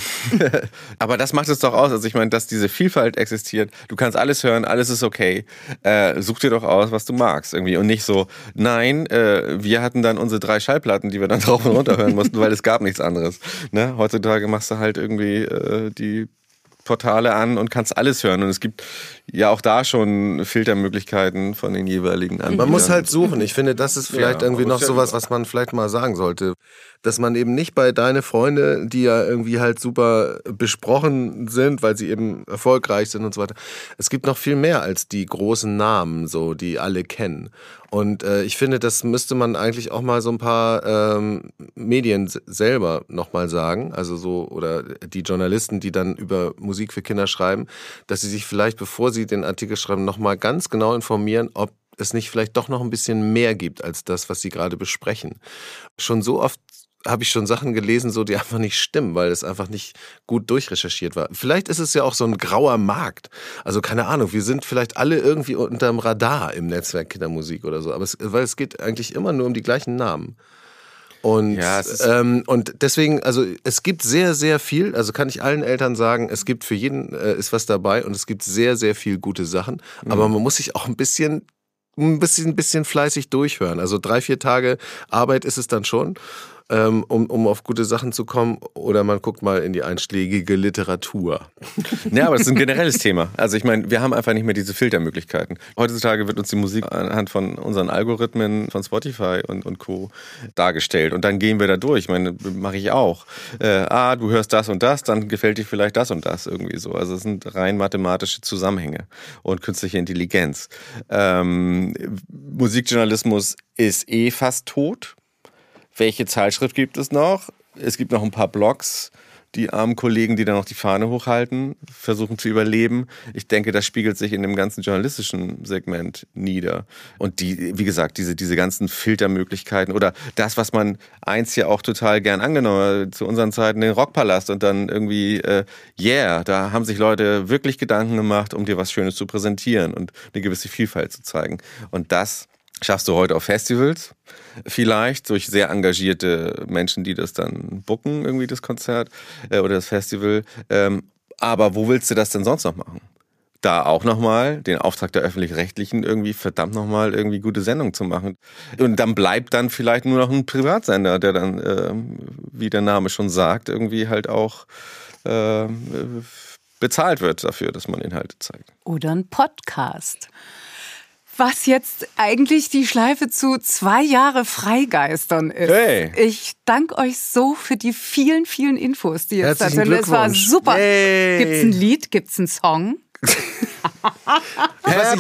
Aber das macht es doch aus. Also ich meine, dass diese Vielfalt existiert. Du kannst alles hören, alles ist okay. Äh, such dir doch aus, was du magst irgendwie. Und nicht so, nein, äh, wir hatten dann unsere drei Schallplatten, die wir dann drauf und runter hören mussten, weil es gab nichts anderes. Ne? Heutzutage machst du halt irgendwie äh, die Portale an und kannst alles hören. Und es gibt ja auch da schon Filtermöglichkeiten von den jeweiligen Anbietern. Man muss halt suchen. Ich finde, das ist vielleicht ja, irgendwie noch sowas, was man vielleicht mal sagen sollte. Dass man eben nicht bei deine Freunde, die ja irgendwie halt super besprochen sind, weil sie eben erfolgreich sind und so weiter. Es gibt noch viel mehr als die großen Namen, so, die alle kennen. Und äh, ich finde, das müsste man eigentlich auch mal so ein paar ähm, Medien selber nochmal sagen. Also so, oder die Journalisten, die dann über Musik für Kinder schreiben, dass sie sich vielleicht, bevor sie den Artikel schreiben, nochmal ganz genau informieren, ob es nicht vielleicht doch noch ein bisschen mehr gibt als das, was sie gerade besprechen. Schon so oft habe ich schon Sachen gelesen, so die einfach nicht stimmen, weil es einfach nicht gut durchrecherchiert war. Vielleicht ist es ja auch so ein grauer Markt. Also keine Ahnung, wir sind vielleicht alle irgendwie unterm Radar im Netzwerk Kindermusik oder so, aber es, weil es geht eigentlich immer nur um die gleichen Namen. Und, ja, ähm, und deswegen, also es gibt sehr, sehr viel, also kann ich allen Eltern sagen, es gibt für jeden äh, ist was dabei und es gibt sehr, sehr viel gute Sachen. Mhm. Aber man muss sich auch ein bisschen ein bisschen, ein bisschen fleißig durchhören. Also drei, vier Tage Arbeit ist es dann schon ähm, um, um auf gute Sachen zu kommen. Oder man guckt mal in die einschlägige Literatur. Ja, aber das ist ein generelles Thema. Also ich meine, wir haben einfach nicht mehr diese Filtermöglichkeiten. Heutzutage wird uns die Musik anhand von unseren Algorithmen von Spotify und, und Co. dargestellt. Und dann gehen wir da durch. Ich meine, mache ich auch. Äh, ah, du hörst das und das, dann gefällt dir vielleicht das und das irgendwie so. Also es sind rein mathematische Zusammenhänge und künstliche Intelligenz. Ähm, Musikjournalismus ist eh fast tot welche Zeitschrift gibt es noch? Es gibt noch ein paar Blogs. Die armen Kollegen, die da noch die Fahne hochhalten, versuchen zu überleben. Ich denke, das spiegelt sich in dem ganzen journalistischen Segment nieder. Und die, wie gesagt, diese, diese ganzen Filtermöglichkeiten oder das, was man eins ja auch total gern angenommen hat, zu unseren Zeiten den Rockpalast und dann irgendwie, äh, yeah, da haben sich Leute wirklich Gedanken gemacht, um dir was Schönes zu präsentieren und eine gewisse Vielfalt zu zeigen. Und das schaffst du heute auf Festivals vielleicht durch sehr engagierte Menschen, die das dann bucken, irgendwie das Konzert äh, oder das Festival. Ähm, aber wo willst du das denn sonst noch machen? Da auch nochmal den Auftrag der Öffentlich-Rechtlichen irgendwie verdammt nochmal irgendwie gute Sendung zu machen. Und dann bleibt dann vielleicht nur noch ein Privatsender, der dann, äh, wie der Name schon sagt, irgendwie halt auch äh, bezahlt wird dafür, dass man Inhalte zeigt. Oder ein Podcast was jetzt eigentlich die Schleife zu zwei Jahre Freigeistern ist. Hey. Ich danke euch so für die vielen, vielen Infos, die jetzt da sind. Es war super. Hey. Gibt's ein Lied? Gibt's einen Song? ich,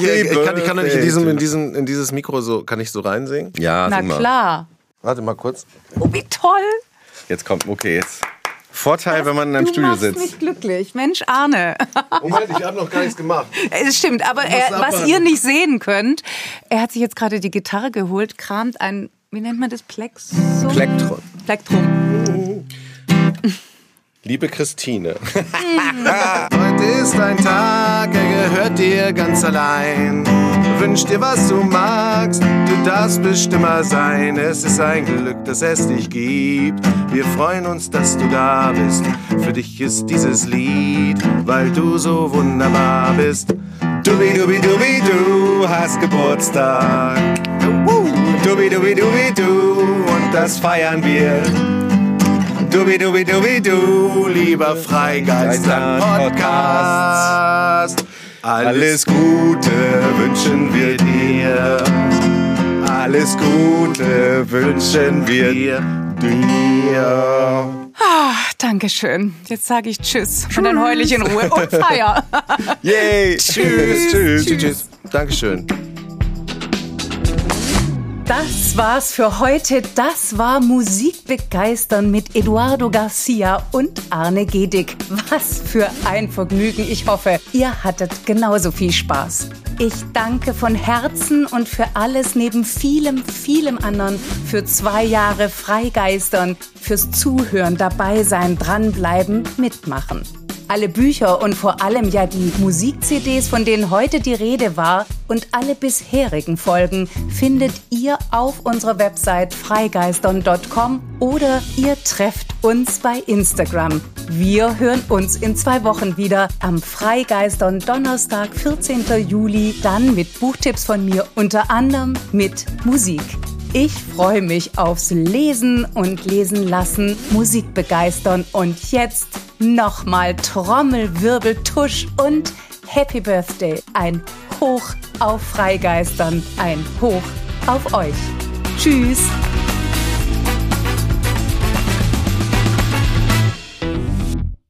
ich, kann, ich kann nicht in, diesem, in, diesem, in dieses Mikro so, kann ich so reinsingen? Ja, Na klar. Warte mal kurz. Oh, wie toll. Jetzt kommt, okay, jetzt. Vorteil, das, wenn man in einem Studio sitzt. Du mich glücklich. Mensch, Arne. Moment, ich habe noch gar nichts gemacht. Es stimmt, aber er, was ihr nicht sehen könnt, er hat sich jetzt gerade die Gitarre geholt, kramt ein, wie nennt man das, Plexum? Plektron. Plektrum. Liebe Christine, heute ist ein Tag, er gehört dir ganz allein. Wünsch dir, was du magst, du darfst bestimmer sein. Es ist ein Glück, dass es dich gibt. Wir freuen uns, dass du da bist. Für dich ist dieses Lied, weil du so wunderbar bist. Dubi dubi dubi du hast Geburtstag. Dubi dubi dubi du und das feiern wir. Dubi dubi dubi du, lieber Freigeister Podcast. Alles Gute wünschen wir dir. Alles Gute wünschen wir dir. Ah, Dankeschön. Jetzt sage ich Tschüss. Und dann heule ich in Ruhe und feier. Yay. Tschüss. Tschüss. Tschüss. Tschüss. Dankeschön. Das war's für heute. Das war Musikbegeistern mit Eduardo Garcia und Arne Gedig. Was für ein Vergnügen. Ich hoffe, ihr hattet genauso viel Spaß. Ich danke von Herzen und für alles neben vielem, vielem anderen für zwei Jahre Freigeistern, fürs Zuhören, dabei sein, dranbleiben, mitmachen. Alle Bücher und vor allem ja die Musik-CDs, von denen heute die Rede war, und alle bisherigen Folgen findet ihr auf unserer Website freigeistern.com oder ihr trefft uns bei Instagram. Wir hören uns in zwei Wochen wieder am Freigeistern Donnerstag, 14. Juli, dann mit Buchtipps von mir, unter anderem mit Musik. Ich freue mich aufs Lesen und Lesen lassen, Musik begeistern und jetzt nochmal Trommelwirbel, Tusch und Happy Birthday. Ein Hoch auf Freigeistern, ein Hoch auf euch. Tschüss.